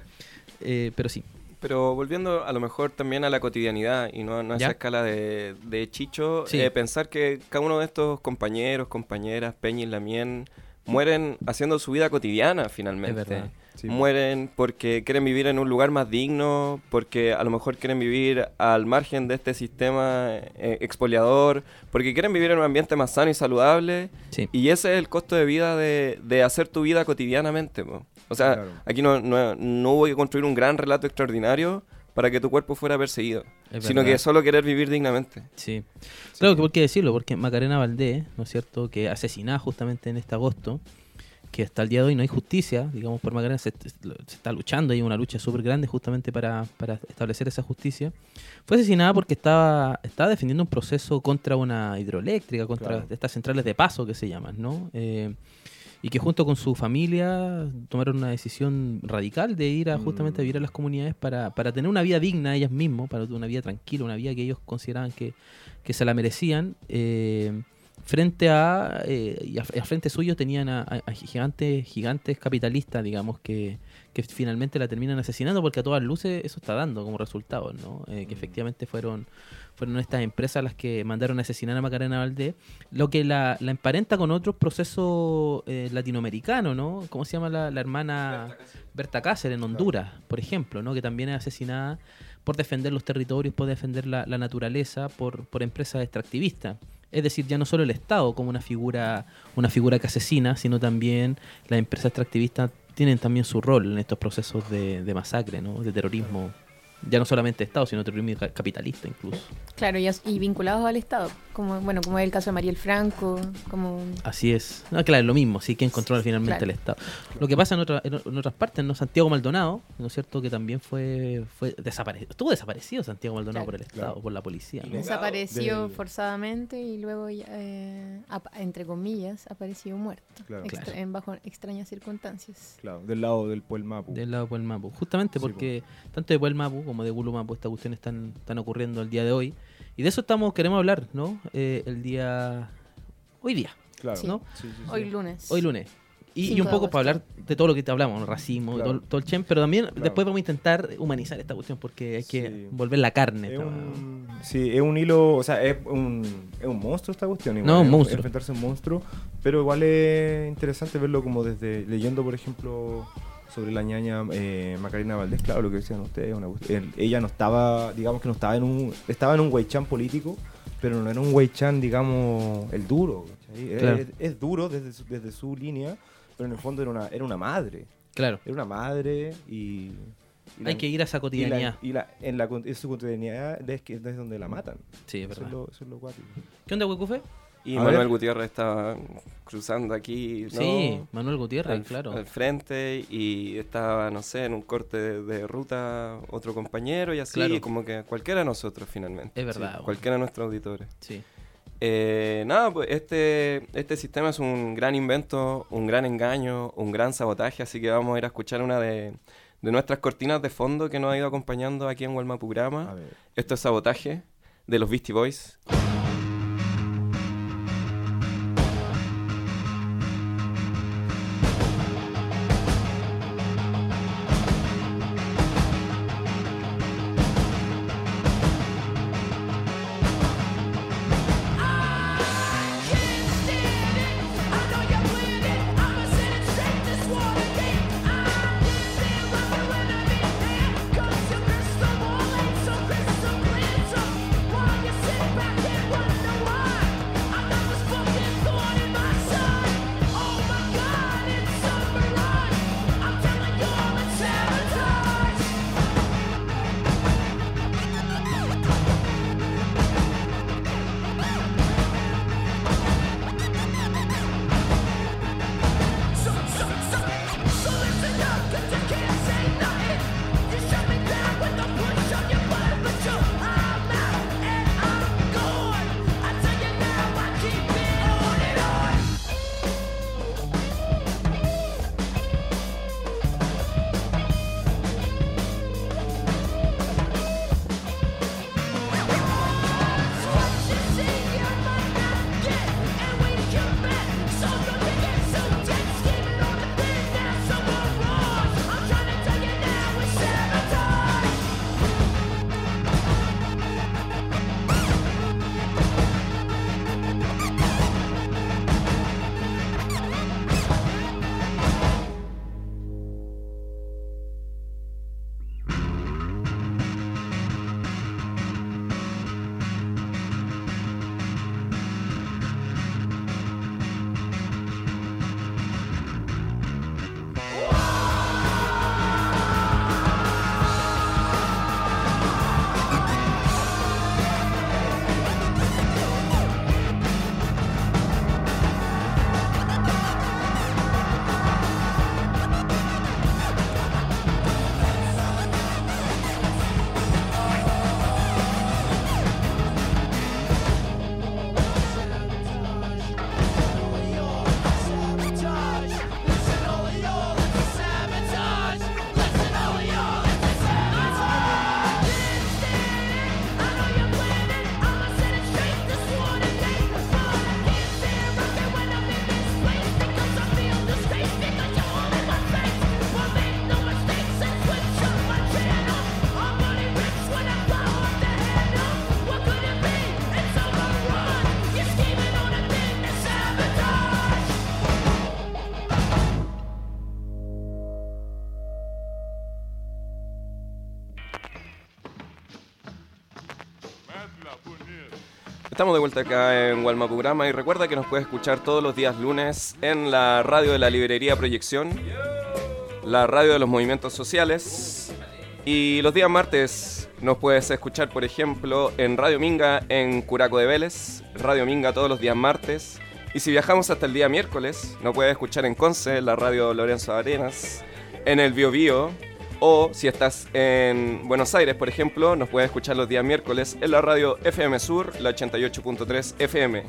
Eh, pero sí. Pero volviendo a lo mejor también a la cotidianidad y no, no a ¿Ya? esa escala de, de Chicho, Sí. eh, pensar que cada uno de estos compañeros, compañeras, Peña y Lamien, mueren haciendo su vida cotidiana finalmente. Es verdad. Sí, Mueren porque quieren vivir en un lugar más digno, porque a lo mejor quieren vivir al margen de este sistema eh, expoliador, porque quieren vivir en un ambiente más sano y saludable. Sí. Y ese es el costo de vida de, de hacer tu vida cotidianamente. po. O sea, Claro. aquí no, no, no hubo que construir un gran relato extraordinario para que tu cuerpo fuera perseguido, Es sino verdad. que solo querer vivir dignamente. Sí. Claro que por qué decirlo, porque Macarena Valdés, ¿no es cierto?, que asesinada justamente en este agosto, que hasta el día de hoy no hay justicia, digamos, por Macarena se, se está luchando, hay una lucha súper grande justamente para, para establecer esa justicia. Fue asesinada porque estaba, estaba defendiendo un proceso contra una hidroeléctrica, contra Claro. estas centrales de paso que se llaman, ¿no? Eh, y que junto con su familia tomaron una decisión radical de ir a justamente a vivir a las comunidades para, para tener una vida digna ellas mismas, para una vida tranquila, una vida que ellos consideraban que, que se la merecían. eh, frente a, eh, y a, a frente suyo tenían a, a- gigantes, gigantes capitalistas, digamos, que, que finalmente la terminan asesinando porque a todas luces eso está dando como resultado, ¿no? Eh, que efectivamente fueron, fueron estas empresas las que mandaron a asesinar a Macarena Valdés, lo que la, la emparenta con otros procesos eh, latinoamericanos, ¿no? ¿Cómo se llama la, la hermana Berta Cáceres en Honduras, por ejemplo, ¿no? Que también es asesinada por defender los territorios, por defender la, la naturaleza, por, por empresas extractivistas. Es decir, ya no solo el Estado como una figura, una figura que asesina, sino también las empresas extractivistas tienen también su rol en estos procesos de, de masacre, ¿no? de terrorismo. Ya no solamente Estado, sino terrorismo ca- capitalista incluso. Claro, y, y vinculados al Estado. Como, bueno, como es el caso de Mariel Franco, como... Así es. No, claro, es lo mismo, sí, quien controla finalmente Claro. el Estado. Lo que pasa en, otra- en, otras partes, ¿no? Santiago Maldonado, ¿no es cierto? Que también fue, fue desaparecido. Estuvo desaparecido Santiago Maldonado Claro. por el Estado, Claro. por la policía. Desapareció del- forzadamente y luego, eh, entre comillas, apareció muerto. Claro. extra- Claro. En bajo extrañas circunstancias. Claro, del lado del Puelmapu. Del lado de Puelmapu. Justamente Sí, porque tanto de Puelmapu como de Gulumapu estas cuestiones están, están ocurriendo el día de hoy. Y de eso estamos queremos hablar, ¿no? Eh, el día... Hoy día, Claro. Sí. ¿no? Sí, sí, sí. Hoy lunes. Hoy lunes. Y, y un poco para hablar de todo lo que te hablamos, racismo, Claro. todo, todo el chen, pero también Claro. después vamos a intentar humanizar esta cuestión porque hay que Sí. volver la carne. Es esta- un, sí, es un hilo, o sea, es un, es un monstruo esta cuestión. Igual, No, un es monstruo. Enfrentarse a un monstruo, pero igual es interesante verlo como desde, leyendo, por ejemplo, sobre la ñaña eh, Macarena Valdés, claro, lo que decían ustedes, una ella no estaba, digamos que no estaba en un, estaba en un Weichan político, pero no era un Weichan, digamos, el duro. Claro. Es, es duro desde su, desde su línea, pero en el fondo era una, era una madre. Claro. Era una madre y... y la- Hay que ir a esa y la- cotidianidad. Y, la, en, la, en su cotidianidad es, que, es donde la matan. Sí, es Eso es verdad. lo, eso es lo. ¿Qué onda, Huecufe? Y A Manuel ver. Gutiérrez estaba cruzando aquí, ¿no? Sí, Manuel Gutiérrez, al, claro. al frente y estaba, no sé, en un corte de, de ruta otro compañero y así, Claro. como que cualquiera de nosotros finalmente. Es verdad, Sí, cualquiera de nuestros auditores. Sí. Eh, nada, pues este, este sistema es un gran invento, un gran engaño, un gran sabotaje, así que vamos a ir a escuchar una de, de nuestras cortinas de fondo que nos ha ido acompañando aquí en Walmapurama. Esto es Sabotaje de los Beastie Boys. Estamos de vuelta acá en Walmapurama y recuerda que nos puedes escuchar todos los días lunes en la radio de la librería Proyección, la radio de los movimientos sociales y los días martes nos puedes escuchar, por ejemplo, en Radio Minga en Curaco de Vélez, Radio Minga todos los días martes. Y si viajamos hasta el día miércoles nos puedes escuchar en Conce, la radio Lorenzo Arenas, en el Bio Bio o si estás en Buenos Aires, por ejemplo, nos puedes escuchar los días miércoles en la radio FM Sur, la 88.3 FM.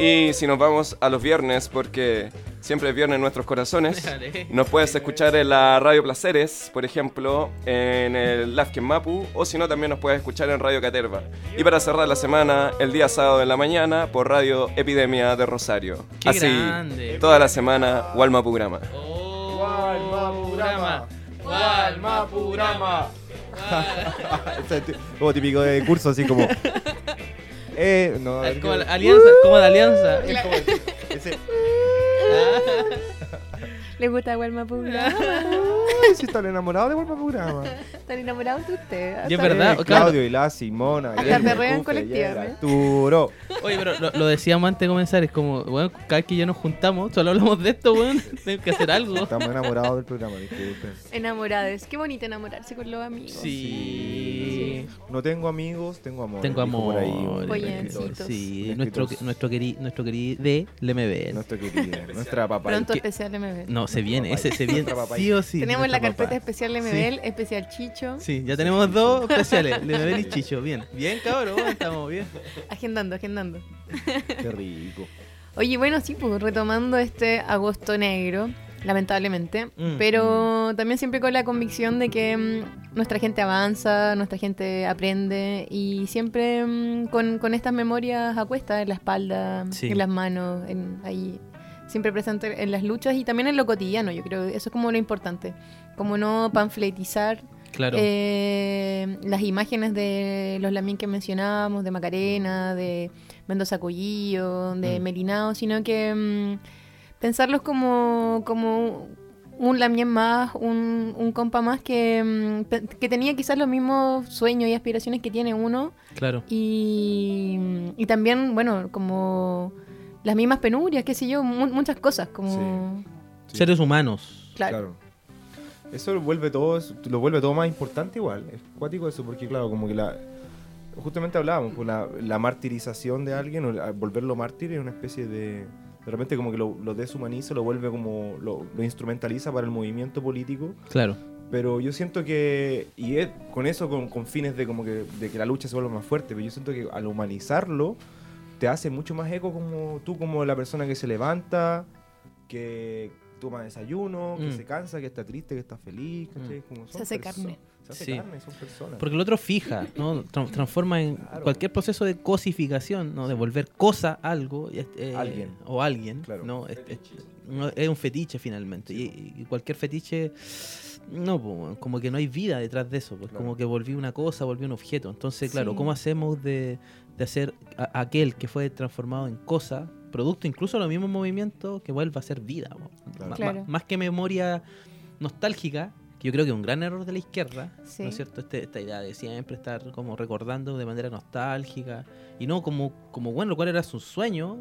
Y si nos vamos a los viernes, porque siempre es viernes en nuestros corazones, nos puedes escuchar en la radio Placeres, por ejemplo, en el Lafken Mapu, o si no, también nos puedes escuchar en Radio Caterva. Y para cerrar la semana, el día sábado en la mañana, por Radio Epidemia de Rosario. ¡Qué Así, grande! toda la semana, Walmapurama. Oh, Walmapurama. Walmapurama. Es tí- como típico de curso, así como. Eh, no, ver, Como ¿qué- la alianza, como de alianza. Es como ese- Le gusta Walma Pura. Si están enamorados de buen programa. Están enamorados de usted. Y es verdad, Eh, claro. Claudio y la Simona. Hasta perrean Cufe, colectivamente. Yera, Arturo. Oye, pero lo, lo decíamos antes de comenzar, es como, bueno, cada vez que ya nos juntamos, solo hablamos de esto, weón, tenemos que hacer algo. Estamos enamorados del programa, disculpen. Enamoradas. Qué bonito enamorarse con los amigos. Sí. No tengo amigos, tengo amor. Tengo dijo por amor. ahí un Pollencitos. escritor. Sí, Un nuestro, nuestro querido, nuestro querido de LMB. Nuestro querido, nuestra papá. Pronto especial MBL. No, se viene, ese se viene sí o sí. Tenemos la carpeta papá. especial MBL, especial Chicho. Sí, ya tenemos dos especiales, LMB y Chicho. Bien, bien, cabrón, estamos bien. Agendando, agendando. Qué rico. Oye, bueno, sí, pues retomando este agosto negro, lamentablemente, Mm. pero también siempre con la convicción de que mm, nuestra gente avanza, nuestra gente aprende y siempre mm, con, con estas memorias a cuesta en la espalda, Sí. en las manos, en, ahí, siempre presente en las luchas y también en lo cotidiano, yo creo, eso es como lo importante, como no panfletizar Claro. eh, las imágenes de los lamín que mencionábamos, de Macarena, de Mendoza Collillo, de Mm. Melinao, sino que mm, pensarlos como, como un lamien más, un, un compa más que, mm, que tenía quizás los mismos sueños y aspiraciones que tiene uno claro. y, y también, bueno, como las mismas penurias, qué sé yo, mu- muchas cosas, como... Sí. Seres humanos. Claro. Eso lo vuelve todo, lo vuelve todo más importante igual. Es cuático eso, porque claro, como que la. Justamente hablábamos, pues la, la martirización de alguien, o la- volverlo mártir es una especie de. De repente como que lo, lo deshumaniza, lo vuelve como. Lo, lo instrumentaliza para el movimiento político. Claro. Pero yo siento que. Y es con eso, con, con fines de como que, de que la lucha se vuelva más fuerte. Pero yo siento que al humanizarlo, te hace mucho más eco como tú, como la persona que se levanta, que toma desayuno, que Mm. se cansa, que está triste, que está feliz. son Se hace carne. Se hace Sí. carne, son personas. Porque el otro fija, ¿no? Tra- transforma en Claro. cualquier proceso de cosificación, ¿no? De volver cosa algo. y es- eh, Alguien. O alguien, Claro. ¿no? Es, es- no, es un fetiche finalmente. Y, y cualquier fetiche, no, como que no hay vida detrás de eso. Pues Claro. como que volví una cosa, volví un objeto. Entonces, claro, Sí. ¿cómo hacemos de, de hacer a- aquel que fue transformado en cosa, producto incluso de los mismos movimientos, que vuelva a ser vida? Claro. Más que memoria nostálgica, que yo creo que es un gran error de la izquierda, Sí. ¿no es cierto? Este- esta idea de siempre estar como recordando de manera nostálgica y no como, como bueno, cuál era su sueño,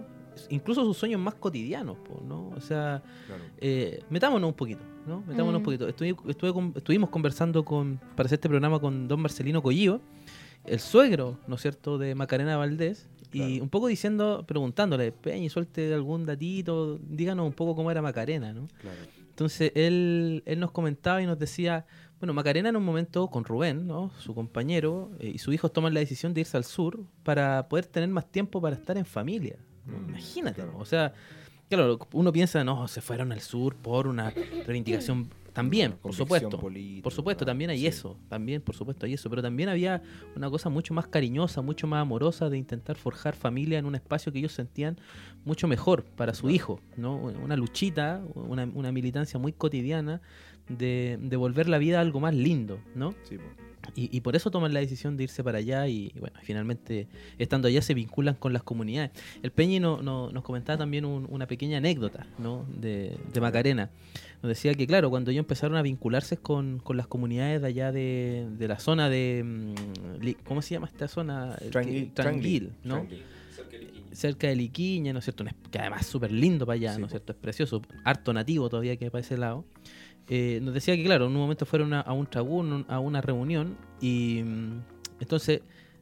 incluso sus sueños más cotidianos, ¿no? O sea, Claro. eh, metámonos un poquito, ¿no? Metámonos un Mm. poquito. Estuve, estuve con- estuvimos conversando con, para hacer este programa con don Marcelino Collío, el suegro, ¿no es cierto?, de Macarena Valdés, y Claro. un poco diciendo, preguntándole, Peña, suelte algún datito, díganos un poco cómo era Macarena, ¿no? Claro. Entonces él, él nos comentaba y nos decía, bueno, Macarena en un momento con Rubén, ¿no? su compañero, eh, y sus hijos toman la decisión de irse al sur para poder tener más tiempo para estar en familia. Mm, Imagínate, claro. o sea, claro, uno piensa, no, se fueron al sur por una reivindicación también, por supuesto. política, Por supuesto, también hay sí. eso, también, por supuesto, hay eso, pero también había una cosa mucho más cariñosa, mucho más amorosa de intentar forjar familia en un espacio que ellos sentían mucho mejor para su hijo, ¿no? Una luchita, una, una militancia muy cotidiana de, de volver la vida algo más lindo, ¿no? Sí. Y, y por eso toman la decisión de irse para allá y, bueno, finalmente estando allá se vinculan con las comunidades. El Peñi no- no- nos comentaba también un- una pequeña anécdota ¿no? de, de Macarena. Nos decía que, claro, cuando ellos empezaron a vincularse con, con las comunidades de allá de, de la zona de... mm, ¿Cómo se llama esta zona? Tranguil, ¿no? Tranguil. cerca de Liquiña, ¿no es cierto? Que además es súper lindo para allá, Sí, ¿no es cierto? Es precioso, harto nativo todavía que para ese lado. Eh, nos decía que, claro, en un momento fueron a, a un tragún, a una reunión, y mm, entonces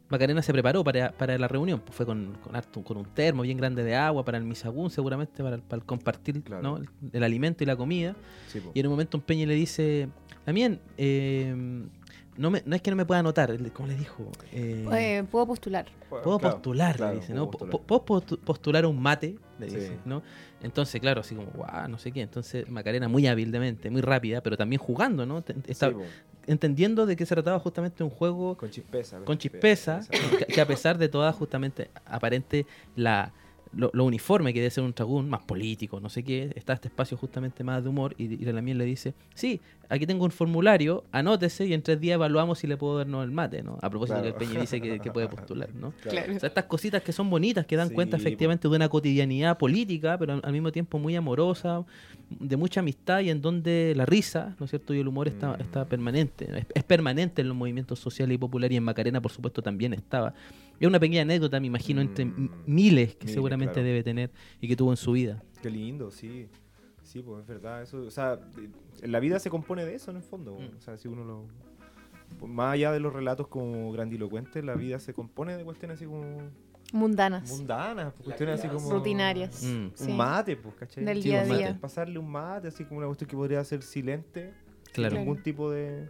Macarena se preparó para, para la reunión. Pues fue con, con, un termo bien grande de agua para el misagún, seguramente para, para el compartir Claro. ¿no? el, el alimento y la comida. Sí. Y en un momento un Peña le dice, también, no, me- no es que no me pueda anotar, ¿cómo le dijo? Eh, Eh, puedo postular. Puedo Claro, postular, claro, le dice, ¿no? Postular. ¿Puedo postu- postular un mate? Le Sí. dice, ¿no? Entonces, claro, así como, guau, no sé qué. Entonces, Macarena muy hábilmente, muy rápida, pero también jugando, ¿no? Está Sí, entendiendo de que se trataba justamente de un juego Con chispeza. con chispeza, que, que a pesar de toda justamente aparente la lo, lo uniforme que debe ser un tragún, más político, no sé qué, está este espacio justamente más de humor y, y la miel le dice, sí, aquí tengo un formulario, anótese y en tres días evaluamos si le puedo darnos el mate, ¿no? A propósito Claro. que el Peña dice que, que puede postular, ¿no? Claro. O sea, estas cositas que son bonitas, que dan Sí, cuenta efectivamente de una cotidianidad política, pero al- al mismo tiempo muy amorosa, de mucha amistad y en donde la risa, ¿no es cierto? Y el humor está, Mm. está permanente, es, es permanente en los movimientos sociales y populares y en Macarena, por supuesto, también estaba. Es una pequeña anécdota, me imagino, entre Mm. miles que Miles, seguramente claro. debe tener y que tuvo en su vida. Qué lindo, sí. Sí, pues es verdad. Eso, o sea, eh, la vida se compone de eso en el fondo. Mm. O sea, si uno lo. pues, Más allá de los relatos como grandilocuentes, la vida se compone de cuestiones así como Mundanas. mundanas, pues, cuestiones así como. Rutinarias. Mm. Un Sí. mate, pues, ¿cachai? Del Sí, día a un mate. día. Pasarle un mate, así como una cuestión que podría ser silente, Claro. sin ningún tipo de.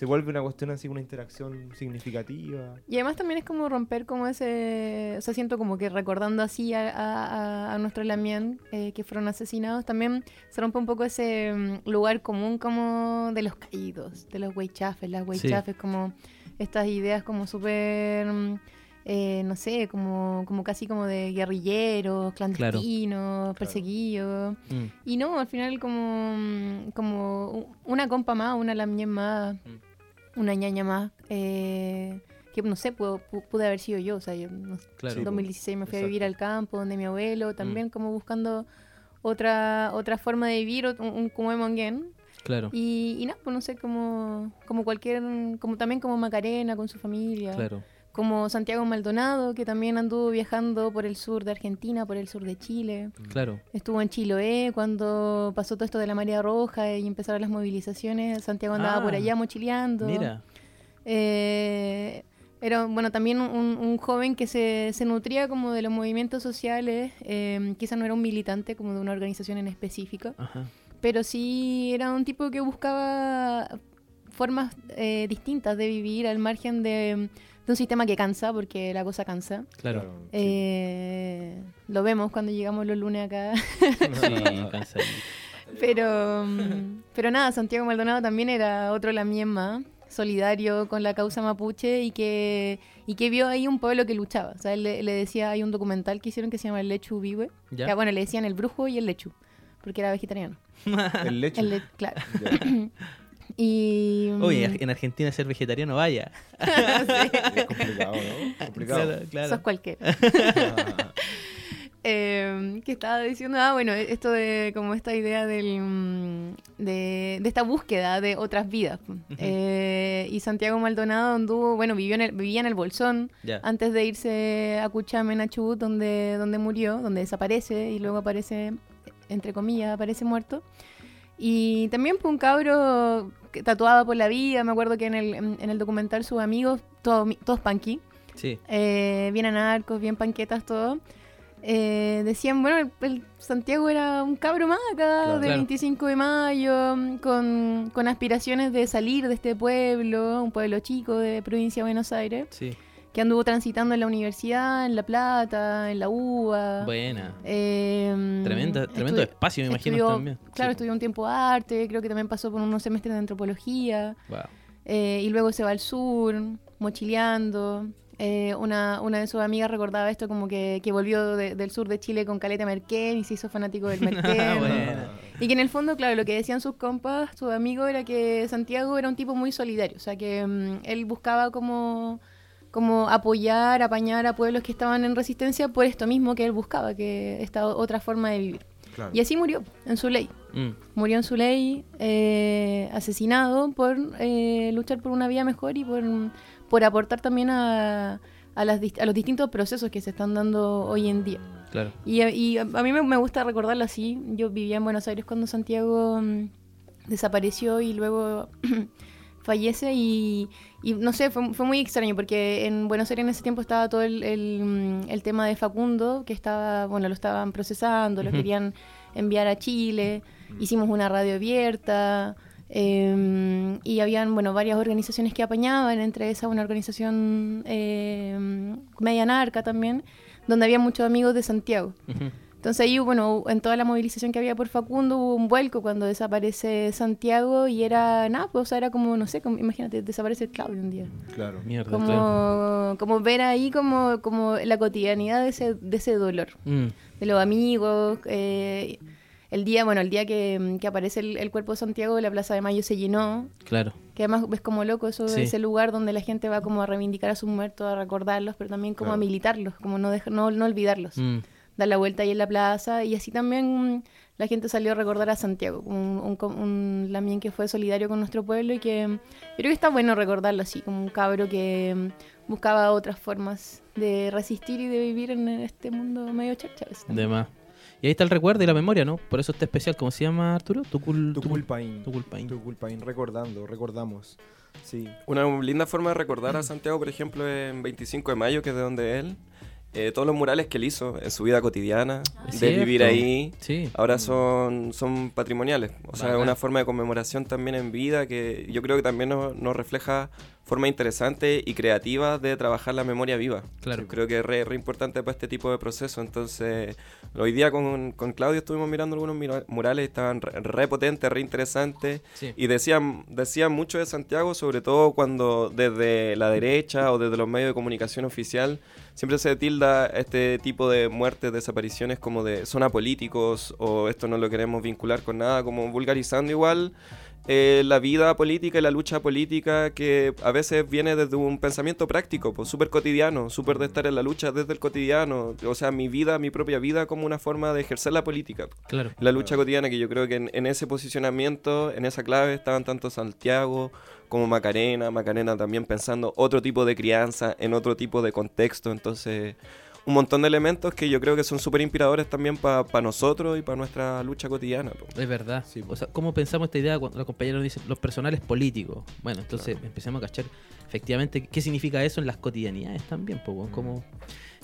Se vuelve una cuestión así, una interacción significativa. Y además también es como romper como ese, o sea, siento como que recordando así a, a- a- Lamien eh, que fueron asesinados, también se rompe un poco ese mm, lugar común como de los caídos, de los weichafes, las weichafes, como estas ideas como súper, mm, eh, no sé, como, como casi como de guerrilleros, clandestinos, perseguidos. Mm. Y no, al final como, como una compa más, una lamien más, una ñaña más, eh, que no sé, pudo, pu- pude haber sido yo. O sea, yo no Claro. En po, 2016 me fui a vivir al campo, donde mi abuelo, también Mm. como buscando otra otra forma de vivir, un, un como Emongen. Claro, Y, y nada, pues no sé, como, como cualquier, como también como Macarena con su familia, claro. Como Santiago Maldonado, que también anduvo viajando por el sur de Argentina, por el sur de Chile. Claro. Estuvo en Chiloé cuando pasó todo esto de la marea roja y empezaron las movilizaciones. Santiago andaba Ah, por allá mochileando. Mira, Eh, era, bueno, también un, un joven que se, se nutría como de los movimientos sociales. eh, quizá no era un militante como de una organización en específica, ajá. pero sí era un tipo que buscaba formas eh, distintas de vivir al margen de, de un sistema que cansa, porque la cosa cansa. Claro. sí. Eh, lo vemos cuando llegamos los lunes acá. Sí, cansadito. Pero, mm, pero nada, Santiago Maldonado también era otro Lamiema, solidario con la causa mapuche y que, y que vio ahí un pueblo que luchaba. O sea, él le, le decía, hay un documental que hicieron que se llama El Lechu Vive. ¿Ya? Que, bueno, le decían el brujo y el lechu, porque era vegetariano. El leche. El le- claro. Y... mm, Oye, en Argentina ser vegetariano, vaya. Es complicado, ¿no? Complicado. Claro, claro. Sos cualquiera. Eh, que estaba diciendo, ah, bueno, esto de como esta idea del, mm, de, de esta búsqueda de otras vidas. Eh, y Santiago Maldonado anduvo, bueno, vivió en el, vivía en el Bolsón antes de irse a Cuchamen, a Chubut, donde, donde murió, donde desaparece y luego aparece, entre comillas, aparece muerto. Y también fue un cabro tatuado por la vida, me acuerdo que en el, en, el documental sus amigos, todos, mi- todos punky, Sí. eh, bien anarcos, bien panquetas, todo. Eh, decían, bueno, el, el Santiago era un cabro más acá, Claro. de Claro. 25 de mayo, con, con aspiraciones de salir de este pueblo, un pueblo chico de provincia de Buenos Aires, Sí. Que anduvo transitando en la universidad, en La Plata, en la UBA. Buena. Eh, Tremendo, tremendo espacio, me imagino estudió- también. Claro, Sí. estudió un tiempo arte, creo que también pasó por unos semestres de antropología. Wow. Eh, y luego se va al sur, mochileando. Eh, una, una de sus amigas recordaba esto como que, que volvió de- del sur de Chile con Caleta Merquén y se hizo fanático del Merquén. Buena. Y que en el fondo, claro, lo que decían sus compas, sus amigos, era que Santiago era un tipo muy solidario. O sea, que mm, él buscaba como, como apoyar, apañar a pueblos que estaban en resistencia por esto mismo que él buscaba, que esta otra forma de vivir. Claro. Y así murió, en su ley Mm. murió en su ley, eh, asesinado por eh, luchar por una vida mejor y por, por aportar también a, a, las dist- a los distintos procesos que se están dando hoy en día. Claro. Y, a- y a, a mí me, me gusta recordarlo así. Yo vivía en Buenos Aires cuando Santiago mm, desapareció y luego fallece y, y no sé, fue, fue muy extraño porque en Buenos Aires en ese tiempo estaba todo el, el, mm, el tema de Facundo, que estaba, bueno, lo estaban procesando, lo querían enviar a Chile, hicimos una radio abierta. eh, y habían, bueno, varias organizaciones que apañaban, entre esas una organización eh, media narca también, donde había muchos amigos de Santiago. Entonces ahí, bueno, en toda la movilización que había por Facundo hubo un vuelco cuando desaparece Santiago y era nada, pues o sea, era como, no sé, como, imagínate, desaparece Claudio un día. Claro. Mierda, Como, claro. como ver ahí como, como la cotidianidad de ese, de ese dolor, Mm, de los amigos. eh, el día, bueno, el día que, que aparece el, el cuerpo de Santiago, la Plaza de Mayo se llenó. claro. Que además ves como loco eso Sí. ese lugar donde la gente va como a reivindicar a sus muertos, a recordarlos, pero también como a militarlos, como no, dejar, no, no olvidarlos. Mm, Dar la vuelta ahí en la plaza y así también mm, la gente salió a recordar a Santiago, un, un, un Lamien que fue solidario con nuestro pueblo y que creo que está bueno recordarlo así, como un cabro que mm, buscaba otras formas de resistir y de vivir en este mundo medio veces. de más. Y ahí está el recuerdo y la memoria, ¿no? Por eso está especial. ¿Cómo se llama, Arturo? Tucul... Tuculpaín. Tuculpaín. Tuculpaín, recordando, recordamos. Sí. Una linda forma de recordar a Santiago, por ejemplo, en 25 de mayo, que es de donde él. Eh, todos los murales que él hizo en su vida cotidiana, de Cierto. vivir ahí, Sí. ahora son, son patrimoniales. O sea, es una forma de conmemoración también en vida que yo creo que también nos, nos refleja forma interesante y creativa de trabajar la memoria viva. Claro. Yo creo que es re, re importante para este tipo de proceso. Entonces, hoy día con, con Claudio estuvimos mirando algunos murales, estaban re, re potentes, re interesantes. Sí. Y decían, decían mucho de Santiago, sobre todo cuando desde la derecha o desde los medios de comunicación oficial siempre se tilda este tipo de muertes, desapariciones como de zona políticos o esto no lo queremos vincular con nada, como vulgarizando igual eh, la vida política y la lucha política que a veces viene desde un pensamiento práctico, pues súper cotidiano, súper de estar en la lucha desde el cotidiano, o sea, mi vida, mi propia vida como una forma de ejercer la política. Claro. La lucha cotidiana, que yo creo que en, en ese posicionamiento, en esa clave, estaban tanto Santiago como Macarena, Macarena también pensando otro tipo de crianza, en otro tipo de contexto, entonces un montón de elementos que yo creo que son súper inspiradores también para nosotros y para nuestra lucha cotidiana. po. Es verdad. Sí, o sea, ¿cómo pensamos esta idea cuando los compañeros dicen los personales políticos? Bueno, entonces empecemos a cachar efectivamente qué significa eso en las cotidianidades también, pues, weón, como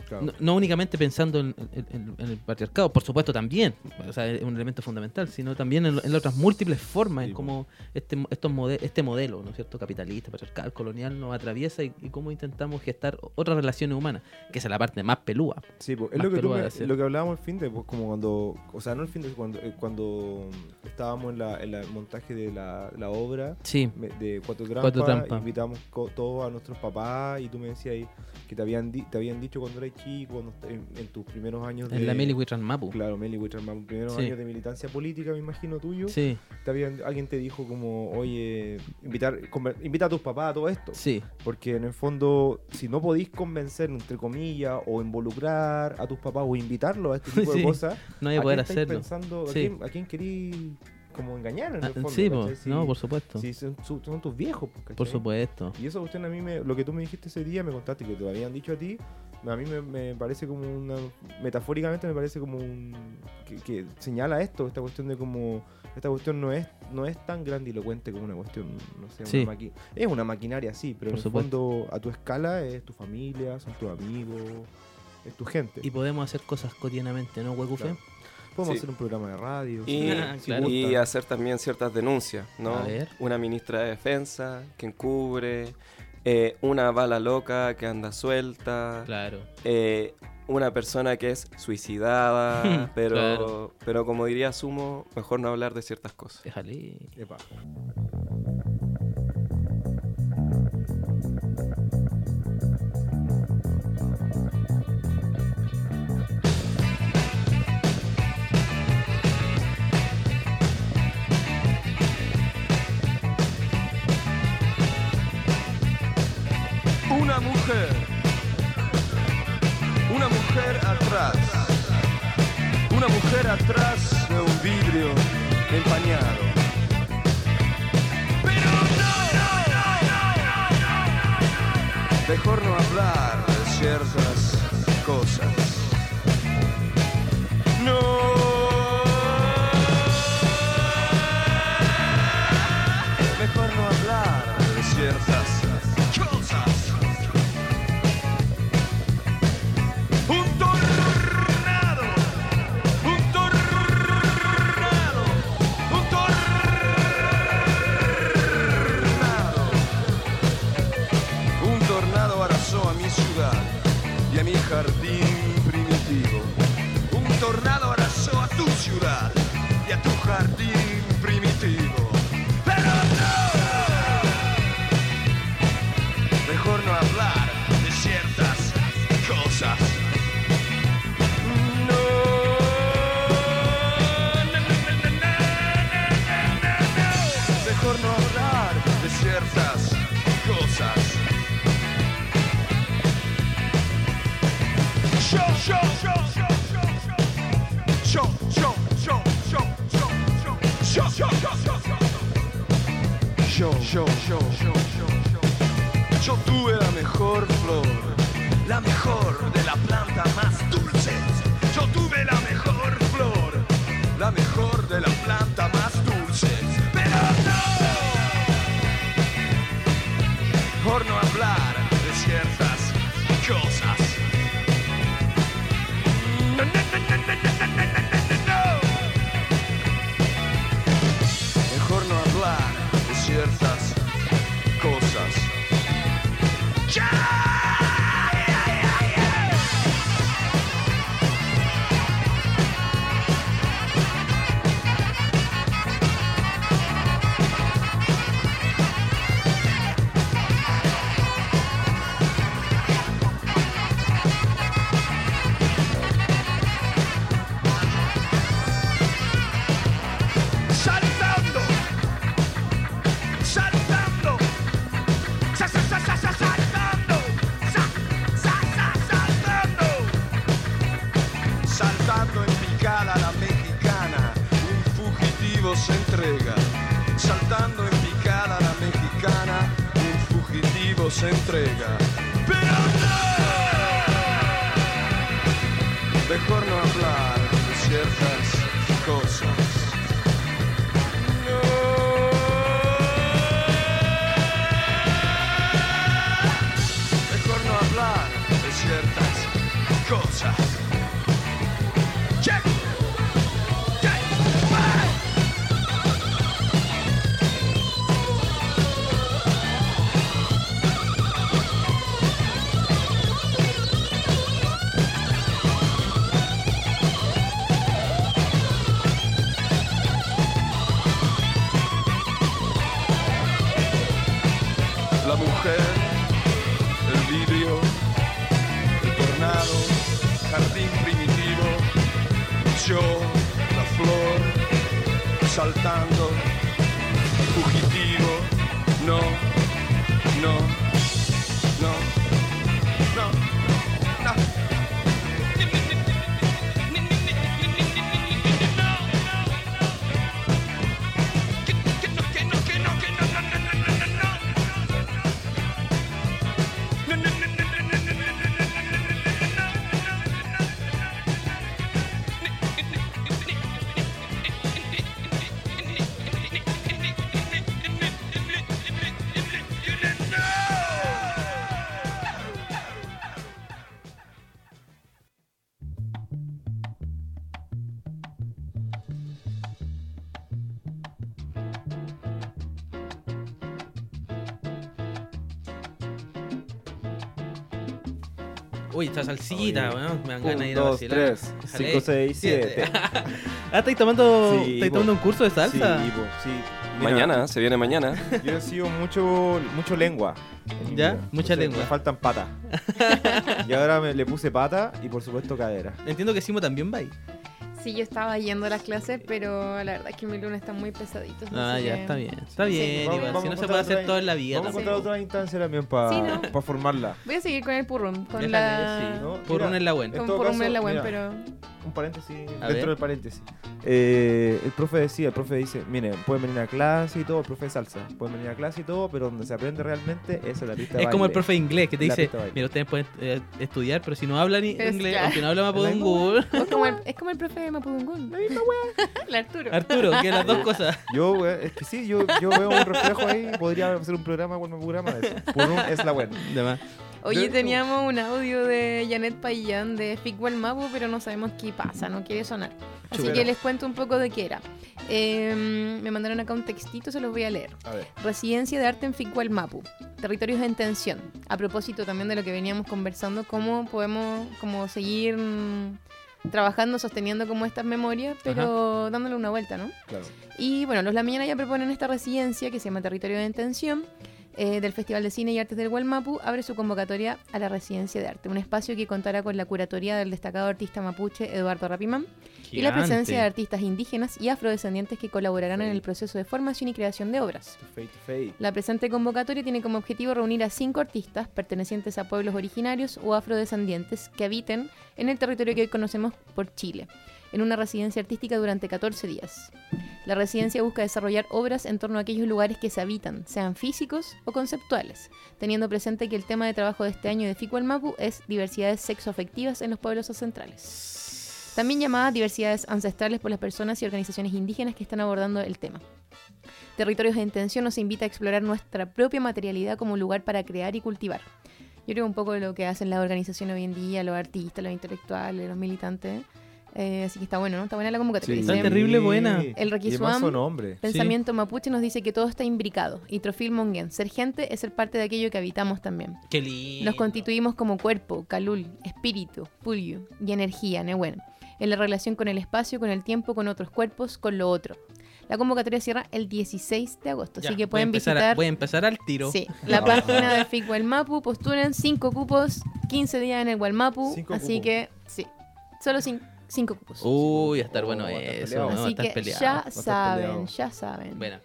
Claro. no, no únicamente pensando en, en- en- en el patriarcado, por supuesto también, o sea, es un elemento fundamental, sino también en, en las otras múltiples formas, en cómo este, estos mode- este modelo, ¿no es cierto?, capitalista, patriarcal, colonial, nos atraviesa y, y cómo intentamos gestar otras relaciones humanas, que es la parte más pelúa. Sí, pues, es lo que, tú me- lo que hablábamos el fin de, pues como cuando, o sea, no el fin de, cuando, eh, cuando estábamos en, la, el montaje de la, la obra Sí, de Cuatro Trampas, Cuatro invitamos todos a nuestros papás y tú me decías ahí que te habían, di- te habían dicho cuando eras chico, en, en tus primeros años de... en la Meli Mapu. Claro, Meli Huitran, primeros Sí. años de militancia política, me imagino tuyo. Sí, Te habían- alguien te dijo como, oye, invitar, conver- invita a tus papás a todo esto. sí, Porque en el fondo, si no podéis convencer, entre comillas, o involucrar a tus papás o invitarlos a este tipo Sí, de cosas, no hay ¿a a poder hacerlo. pensando, a, Sí. quién, a quién querís como engañar en Ah, el fondo? sí, po, ¿cachai? Si- no, por supuesto. si son, son tus viejos, pues, Por ¿cachai? supuesto. Y esa cuestión a mí, me, lo que tú me dijiste ese día, me contaste que te lo habían dicho a ti, a mí me, me parece como una, metafóricamente me parece como un, que, que señala esto, esta cuestión de como, esta cuestión no es, no es tan grandilocuente como una cuestión, no sé, Sí. una maqui- es una maquinaria sí, pero Por en el supuesto. fondo a tu escala es tu familia, son tus amigos, es tu gente. Y podemos hacer cosas cotidianamente, ¿no, Huecufe? Claro. Podemos Sí. hacer un programa de radio. Y, Ah, claro. y hacer también ciertas denuncias, ¿no? A ver. Una ministra de defensa que encubre, eh, una bala loca que anda suelta, Claro. eh, una persona que es suicidada, pero, Claro. pero como diría Sumo, mejor no hablar de ciertas cosas. Déjale. Epa. Mejor no hablar de ciertas cosas. No. jardim yo, yo, yo, yo, yo tuve la mejor flor, la mejor de la planta más dulce. Yo tuve la mejor flor, la mejor de la planta más dulce. Pero no, por no hablar Esta salsita, weón. Me dan ganas de ir a dos, vacilar. tres, Déjale. cinco, seis, siete. ah, ¿estáis tomando, Sí, estáis po. tomando un curso de salsa? Sí, po, sí. Mira, Mañana, se viene mañana. Yo he sido mucho, mucho lengua. ¿Ya? vida. Mucha Entonces, lengua. Me faltan patas. y ahora me, le puse pata y por supuesto cadera. Entiendo que Simo también va ahí. Sí, yo estaba yendo a las clases, pero la verdad es que mi lunes están muy pesaditos. Ah, así ya, que- está bien. Está Sí, bien, vamos- igual. vamos Si no se puede hacer otra- todo en la vida Vamos a encontrar otra instancia también para Sí, ¿no? formarla. Voy a seguir con el purrum, con Déjale, la... sí. ¿no? Purrún Mira, en la buena. en Con purrum caso, en la web, mira, pero... Un paréntesis A dentro ver. del paréntesis. Eh, el profe decía, el profe dice, miren, pueden venir a clase y todo, el profe de salsa, pueden venir a clase y todo, pero donde se aprende realmente es en la pista de Es como el profe de inglés que te La dice, pista de baile. mira, ustedes pueden eh, estudiar, pero si no hablan i- Es inglés, claro. o si no hablan mapudungún, Es como el, es como el profe de Mapudungún. La misma wea. el Arturo. Arturo, que las dos cosas. Yo, güey, es que sí, yo, yo veo un reflejo ahí, podría hacer un programa con un programa de eso. Por un es la web. De más. Oye, teníamos un audio de Janet Payán de Ficwell Mapu, pero no sabemos qué pasa, no quiere sonar. Así que les cuento un poco de qué era. Eh, me mandaron acá un textito, se los voy a leer. A ver. Residencia de arte en Ficwell Mapu. Territorios en tensión. A propósito también de lo que veníamos conversando, cómo podemos como seguir mm, trabajando, sosteniendo como estas memorias, pero dándole una vuelta, ¿no? Claro. Y bueno, los La Mañana ya proponen esta residencia que se llama Territorio de Intención. Eh, del Festival de Cine y Artes del Gualmapu abre su convocatoria a la Residencia de Arte, un espacio que contará con la curatoría del destacado artista mapuche Eduardo Rapimán y la presencia de artistas indígenas y afrodescendientes que colaborarán en el proceso de formación y creación de obras. La presente convocatoria tiene como objetivo reunir a cinco artistas pertenecientes a pueblos originarios o afrodescendientes que habiten en el territorio que hoy conocemos por Chile, en una residencia artística durante 14 días. La residencia busca desarrollar obras en torno a aquellos lugares que se habitan, sean físicos o conceptuales, teniendo presente que el tema de trabajo de este año de FICO Mapu es diversidades sexoafectivas en los pueblos ancestrales. También llamada diversidades ancestrales por las personas y organizaciones indígenas que están abordando el tema. Territorios en Tensión nos invita a explorar nuestra propia materialidad como lugar para crear y cultivar. Yo creo un poco lo que hacen las organizaciones hoy en día, los artistas, los intelectuales, los militantes. Así que está bueno, ¿no? Está buena la convocatoria. Está Dice, terrible buena. El Requisuam, además son hombres. Pensamiento mapuche nos dice que todo está imbricado. Y Trofil Mongen, ser gente es ser parte de aquello que habitamos también. Qué lindo. Nos constituimos como cuerpo, calul, espíritu, pulyu y energía, Nehuen, en la relación con el espacio, con el tiempo, con otros cuerpos, con lo otro. La convocatoria cierra el 16 de agosto, Ya, así que voy a pueden empezar a- visitar voy a empezar al tiro. sí, la página de FIC Mapu, postulen 5 cupos, 15 días en el Gualmapu, así cupos. que sí, solo 5 cupos. Uy, a estar Oh, bueno a estar eso. peleado. no, así que peleado. ya saben, peleado. ya saben. Bueno,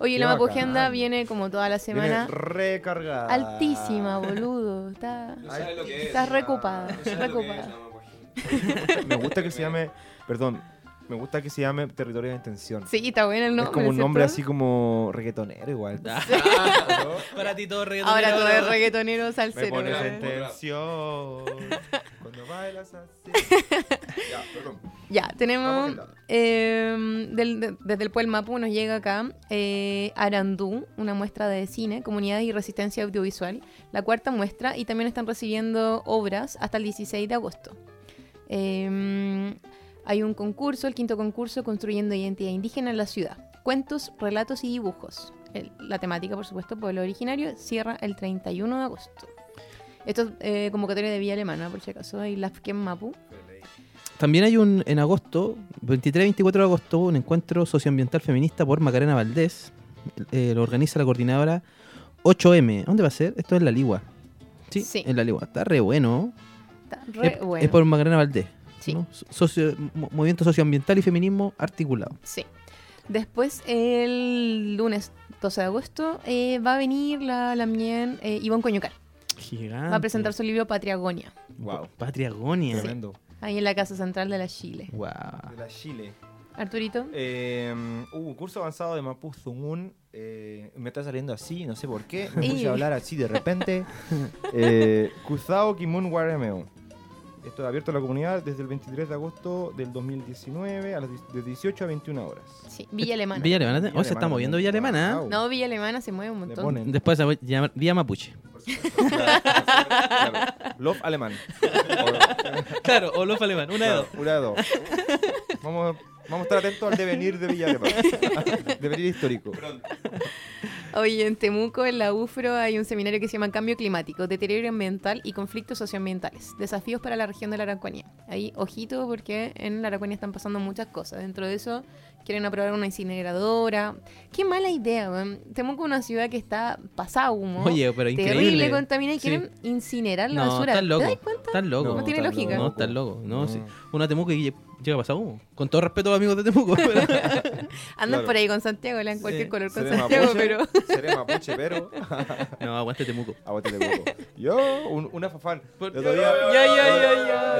Oye, la. Agenda viene como toda la semana Viene recargada. altísima, boludo. Está, No sabes lo que es. está recopada, No es, recopada. pues. Me gusta que se llame. Perdón. Me gusta que se llame Territorio de Intención. Sí, está bueno el nombre. es como un nombre así como reggaetonero igual. para ti todo reggaetonero. Ahora todo es reggaetonero Me salsero. pones ¿verdad? en tensión cuando bailas así. ya, perdón. Ya, tenemos. eh, del- de- desde el Pueblo Mapu nos llega acá eh, Arandú, una muestra de cine, comunidades y resistencia audiovisual. La cuarta muestra y también están recibiendo obras hasta el 16 de agosto. Eh, hay un concurso, el quinto concurso, Construyendo Identidad Indígena en la Ciudad. Cuentos, relatos y dibujos. El- la temática, por supuesto, pueblo originario, cierra el 31 de agosto. Esto es eh, convocatoria de Villa Alemana, por si acaso, y la FKEM Mapu. También hay un en agosto, 23-24 de agosto, un encuentro socioambiental feminista por Macarena Valdés. Eh, lo organiza la coordinadora 8M. ¿Dónde va a ser? Esto es La Ligua. Sí, Sí. en La Ligua. Está re bueno. Está re es, bueno. es por Macarena Valdés. Sí. ¿no? Socio- mo- movimiento socioambiental y feminismo articulado. Sí. Después, el lunes 12 de agosto, eh, va a venir la, la mien eh, Ivonne Coñucar. Gigante. Va a presentar su libro Patriagonia, Wow. Patria Agonia. Tremendo. ahí en la Casa Central de la Chile. Wow. De la Chile. Arturito. Eh, uh, curso avanzado de Mapuzungún. Eh, me está saliendo así, no sé por qué. Me puse a hablar así de repente. Eh, Kuzao Kimun Waremeo. Esto es abierto a la comunidad desde el 23 de agosto del 2019 a las die- de 18 a 21 horas. Sí, Villa Alemana. Villa Alemana. Hoy se está moviendo. Villa Alemana. No, Villa Alemana se mueve un montón. Después Villa Mapuche. Claro, claro. Love alemán. Claro, o Lof Alemán. Una de dos. una de dos. Vamos, vamos a estar atentos al devenir de Villa Alemán. devenir histórico. Oye, en Temuco, en la UFRO, hay un seminario que se llama Cambio Climático, Deterioro Ambiental y Conflictos Socioambientales. Desafíos para la región de la Araucanía. Ahí, ojito, porque en la Araucanía están pasando muchas cosas. Dentro de eso, quieren aprobar una incineradora. Qué mala idea, weón. Temuco es una ciudad que está pasada humo. Oye, pero increíble. Terrible, contaminada y Sí. quieren incinerar la No, basura. ¿Te das cuenta? Estás loco. No tiene lógica. No, loco. estás loco. No, No. sí. Una Temuco lle- llega a pasar humo. Con todo respeto a los amigos de Temuco. pero- Andan Claro. por ahí con Santiago, le dan cualquier Sí. color con Seré Santiago, mapuche, pero... seré mapuche, pero no, aguante Temuco. aguántale poco. Yo, un- una fafán. El ya.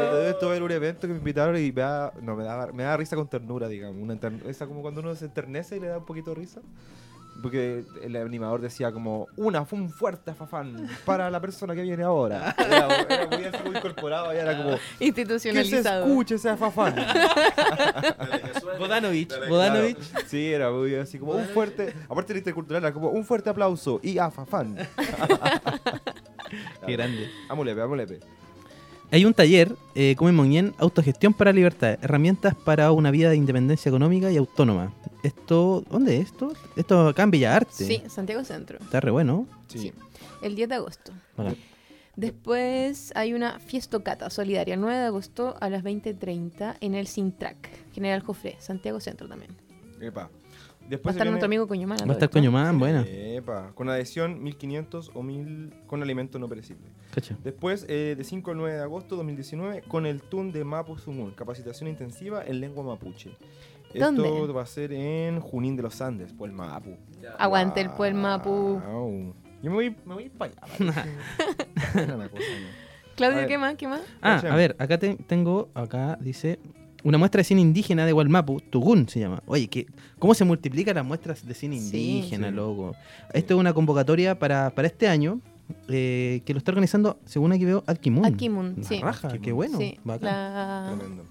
otro día estuve en un evento que me invitaron y me da, no, me da, me da risa con ternura, digamos. Una esa como cuando uno se enternece y le da un poquito de risa. Porque el animador decía como, una, fue un fuerte fafán para la persona que viene ahora. Era, era muy, así, muy incorporado y era como, que se Institucionalizado. escuche ese fafán. Bodanovich. Claro. Bodanovich. Sí, era muy así como un fuerte. Aparte de intercultural, era como un fuerte aplauso y a Fafán. Qué grande. Amulepe, amulepe. Hay un taller, eh, como en Moñén, Autogestión para la Libertad, herramientas para una vida de independencia económica y autónoma. Esto, ¿dónde es esto? Esto acá en Bella Arte. Sí, Santiago Centro. Está re bueno. Sí. El 10 de agosto. Bacán. Después hay una fiestocata solidaria, el 9 de agosto a las 20.30 en el Sintrac, General Jofré, Santiago Centro también. Epa. Después Va a estar nuestro amigo Coñomán. Va a estar. Coñomán, buena. Epa, con adhesión 1500 o 1000 con alimento no perecible. Cacha. Después, eh, de 5 al 9 de agosto de 2019, con el TUN de Mapu Sumun, capacitación intensiva en lengua mapuche. ¿Dónde? Esto va a ser en Junín de los Andes, por el Mapu. Aguante el puel Mapu. Yo me voy, me voy para allá. Claudio. ¿qué más? ¿Qué más? Ah, a ver, acá te- tengo, acá dice, una muestra de cine indígena de Gualmapu, Tugún se llama. Oye, ¿qué, ¿cómo se multiplican las muestras de cine indígena, Sí. loco? Esto es una convocatoria para, para este año, eh, que lo está organizando, según aquí veo, Alquimun. Alquimun, La sí. raja, Alquimun. qué bueno. sí, bacán. la Tremendo.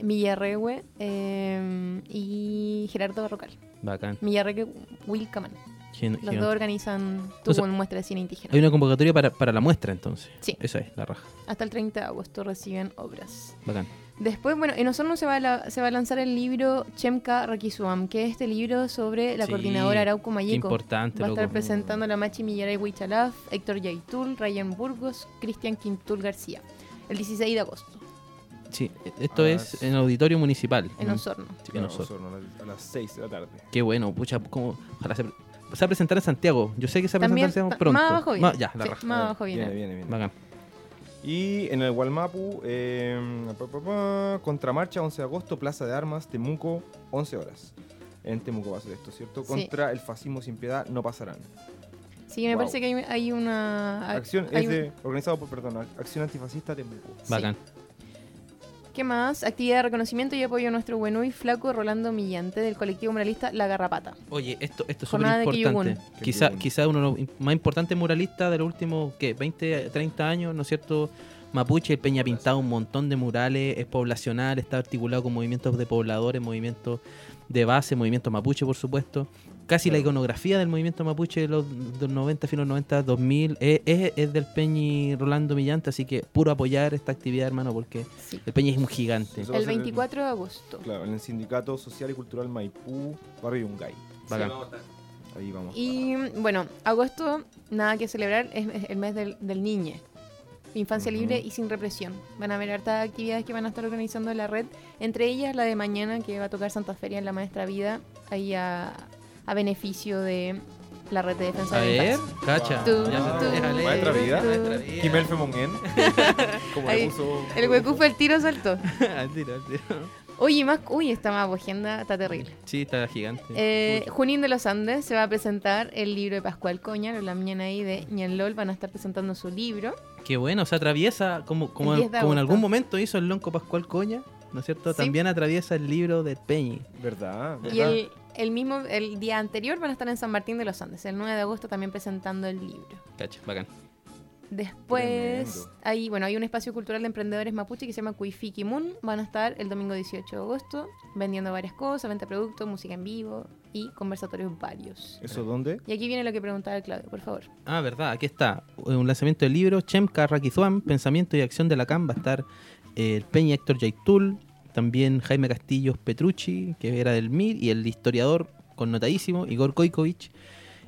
Millarregue eh, y Gerardo Barrocal. Bacán. Millarregue Wilcaman. Gen- Los gigante. dos organizan tu Entonces, muestra de cine indígena. Hay una convocatoria para, para la muestra, entonces. Sí. Esa es, la raja. Hasta el 30 de agosto reciben obras. Bacán. Después, bueno, en Osorno se va, a la- se va a lanzar el libro Chemka Rakisuam, que es este libro sobre la Sí, coordinadora Arauco Qué Mayeco. importante, Va a estar loco. presentando la Machi Millaray Huichalaf, Héctor Yaitul, Ryan Burgos, Cristian Quintul García. El 16 de agosto, Sí, esto A es las- en auditorio municipal. en. Osorno. Sí, en Osorno. Osorno, a las 6 de la tarde. Qué bueno, pucha, como, ojalá se, se va a presentar en Santiago. Yo sé que se va a También, presentar en Santiago pronto. más abajo viene. Ma- ya, la Sí, raja. más abajo viene. Viene, viene, viene. Bacán. Y en el Gualmapu, eh, pa, pa, pa, contramarcha 11 de agosto, Plaza de Armas, Temuco, 11 horas. En Temuco va a ser esto, ¿cierto? Sí. Contra el fascismo sin piedad no pasarán. Sí, me Wow. parece que hay, hay una... Acción, hay es un- de, organizado por, perdón, Acción Antifascista Temuco. sí. ¿Qué más? Actividad de reconocimiento y apoyo a nuestro bueno y flaco Rolando Millante del colectivo muralista La Garrapata. Oye, esto, esto es súper importante. Quizá, quizá uno de los más importantes muralistas de los últimos, ¿qué? 20, 30 años, ¿no es cierto? Mapuche, el Peña ha pintado un montón de murales, es poblacional, está articulado con movimientos de pobladores, movimientos de base, movimiento mapuche, por supuesto. Casi la iconografía del movimiento mapuche de los, de los 90, finos 90, 2000, es, es, es del Peñi Rolando Millante, así que puro apoyar esta actividad, hermano, porque Sí. el Peñi es un gigante. El ser 24 de agosto. Claro, en el Sindicato Social y Cultural Maipú, Barrio Yungay. Bacán. Ahí vamos. Y bueno, agosto, nada que celebrar, es el mes del, del niñe. Infancia libre y sin represión. Van a haber hartas actividades que van a estar organizando en la red. Entre ellas la de mañana que va a tocar Santa Feria en la Maestra Vida, ahí a, a beneficio de la red de defensa A de ver, cacha. Tú, Ya se- tú, tú. Maestra vida. Kimel Femongen. Como Ahí, le puso. El huecufe el tiro saltó. Al tiro, al tiro. Oye, más, uy, esta más agenda está terrible. Sí, está gigante. Eh. Junín de los Andes se va a presentar el libro de Pascual Coña, la mañana ahí de Ñanlol van a estar presentando su libro. Qué bueno, se atraviesa, como, como, El 10 de como en algún momento hizo el Lonco Pascual Coña, ¿no es cierto? Sí. También atraviesa el libro del Peñi. ¿Verdad? Y ¿verdad? el, el mismo, el día anterior van a estar en San Martín de los Andes, el 9 de agosto también presentando el libro. Cacha, bacán. Después, Tremendo. hay, bueno, hay un espacio cultural de emprendedores mapuche que se llama Cuifiki Moon. Van a estar el domingo 18 de agosto vendiendo varias cosas, venta de productos, música en vivo y conversatorios varios. ¿Eso dónde? Y aquí viene lo que preguntaba Claudio, por favor. Ah, verdad, aquí está. Un lanzamiento del libro, Chemka Rakizuam, Pensamiento y Acción de la CAM. Va a estar eh, el Peñi Héctor Yaitul, también Jaime Castillos Petrucci, que era del MIR, y el historiador connotadísimo, Igor Koikovic.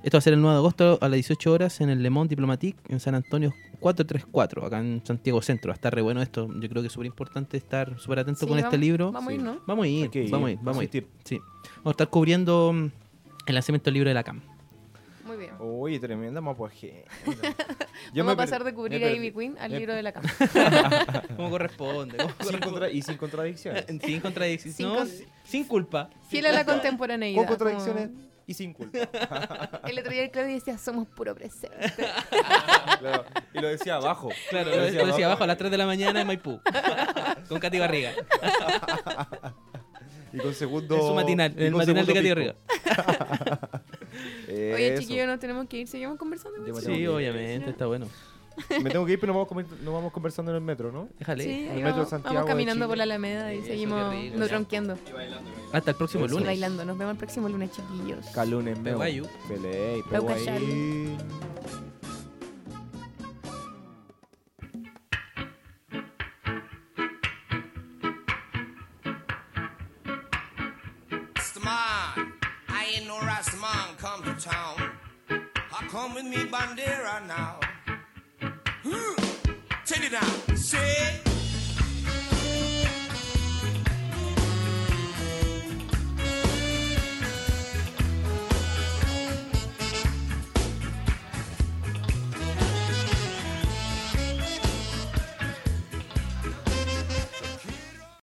Esto va a ser el 9 de agosto a las 18 horas en el Le Monde Diplomatique en San Antonio 434, acá en Santiago Centro. Va a estar re bueno esto. Yo creo que es súper importante estar súper atento Sí, con este libro. Vamos a ir, Sí. ¿no? Vamos a ir, vamos a ir, vamos a ir. Sí. Vamos a estar cubriendo mm, el lanzamiento del libro de la CAM. Muy bien. Oye, tremenda mapa Vamos a pasar de cubrir a Ivy Queen al libro de la cama. ¿Cómo corresponde? ¿Cómo Sin corresponde? contra- y sin contradicciones. Sin contradicciones. Sin no, con- sin- sin culpa. Fiel a la contemporaneidad. Con contradicciones como- y sin culpa. El otro día el Claudio decía, somos puro presente. Claro, Y lo decía abajo. Claro, lo decía, lo decía abajo a las 3 de la mañana en Maipú. Con Katy Barriga. Y con segundo. En su matinal, en el matinal de Katy Barriga. Pico. Oye, Eso. chiquillos, nos tenemos que ir. ¿Seguimos conversando? Me Sí, tengo que ir. obviamente, está bueno. Me tengo que ir, pero nos vamos, nos vamos conversando en el metro, ¿no? Déjale. Sí, el ahí metro de vamos, Santiago vamos de caminando Chile. por la Alameda y Eso, seguimos qué rico. no tronqueando. Hasta el próximo Eso. Y lunes. bailando. Nos vemos el próximo lunes, chiquillos. Calunes, meu. Peguayu. Pelei, Peuca town. I come with me bandera now. Check it out. Say,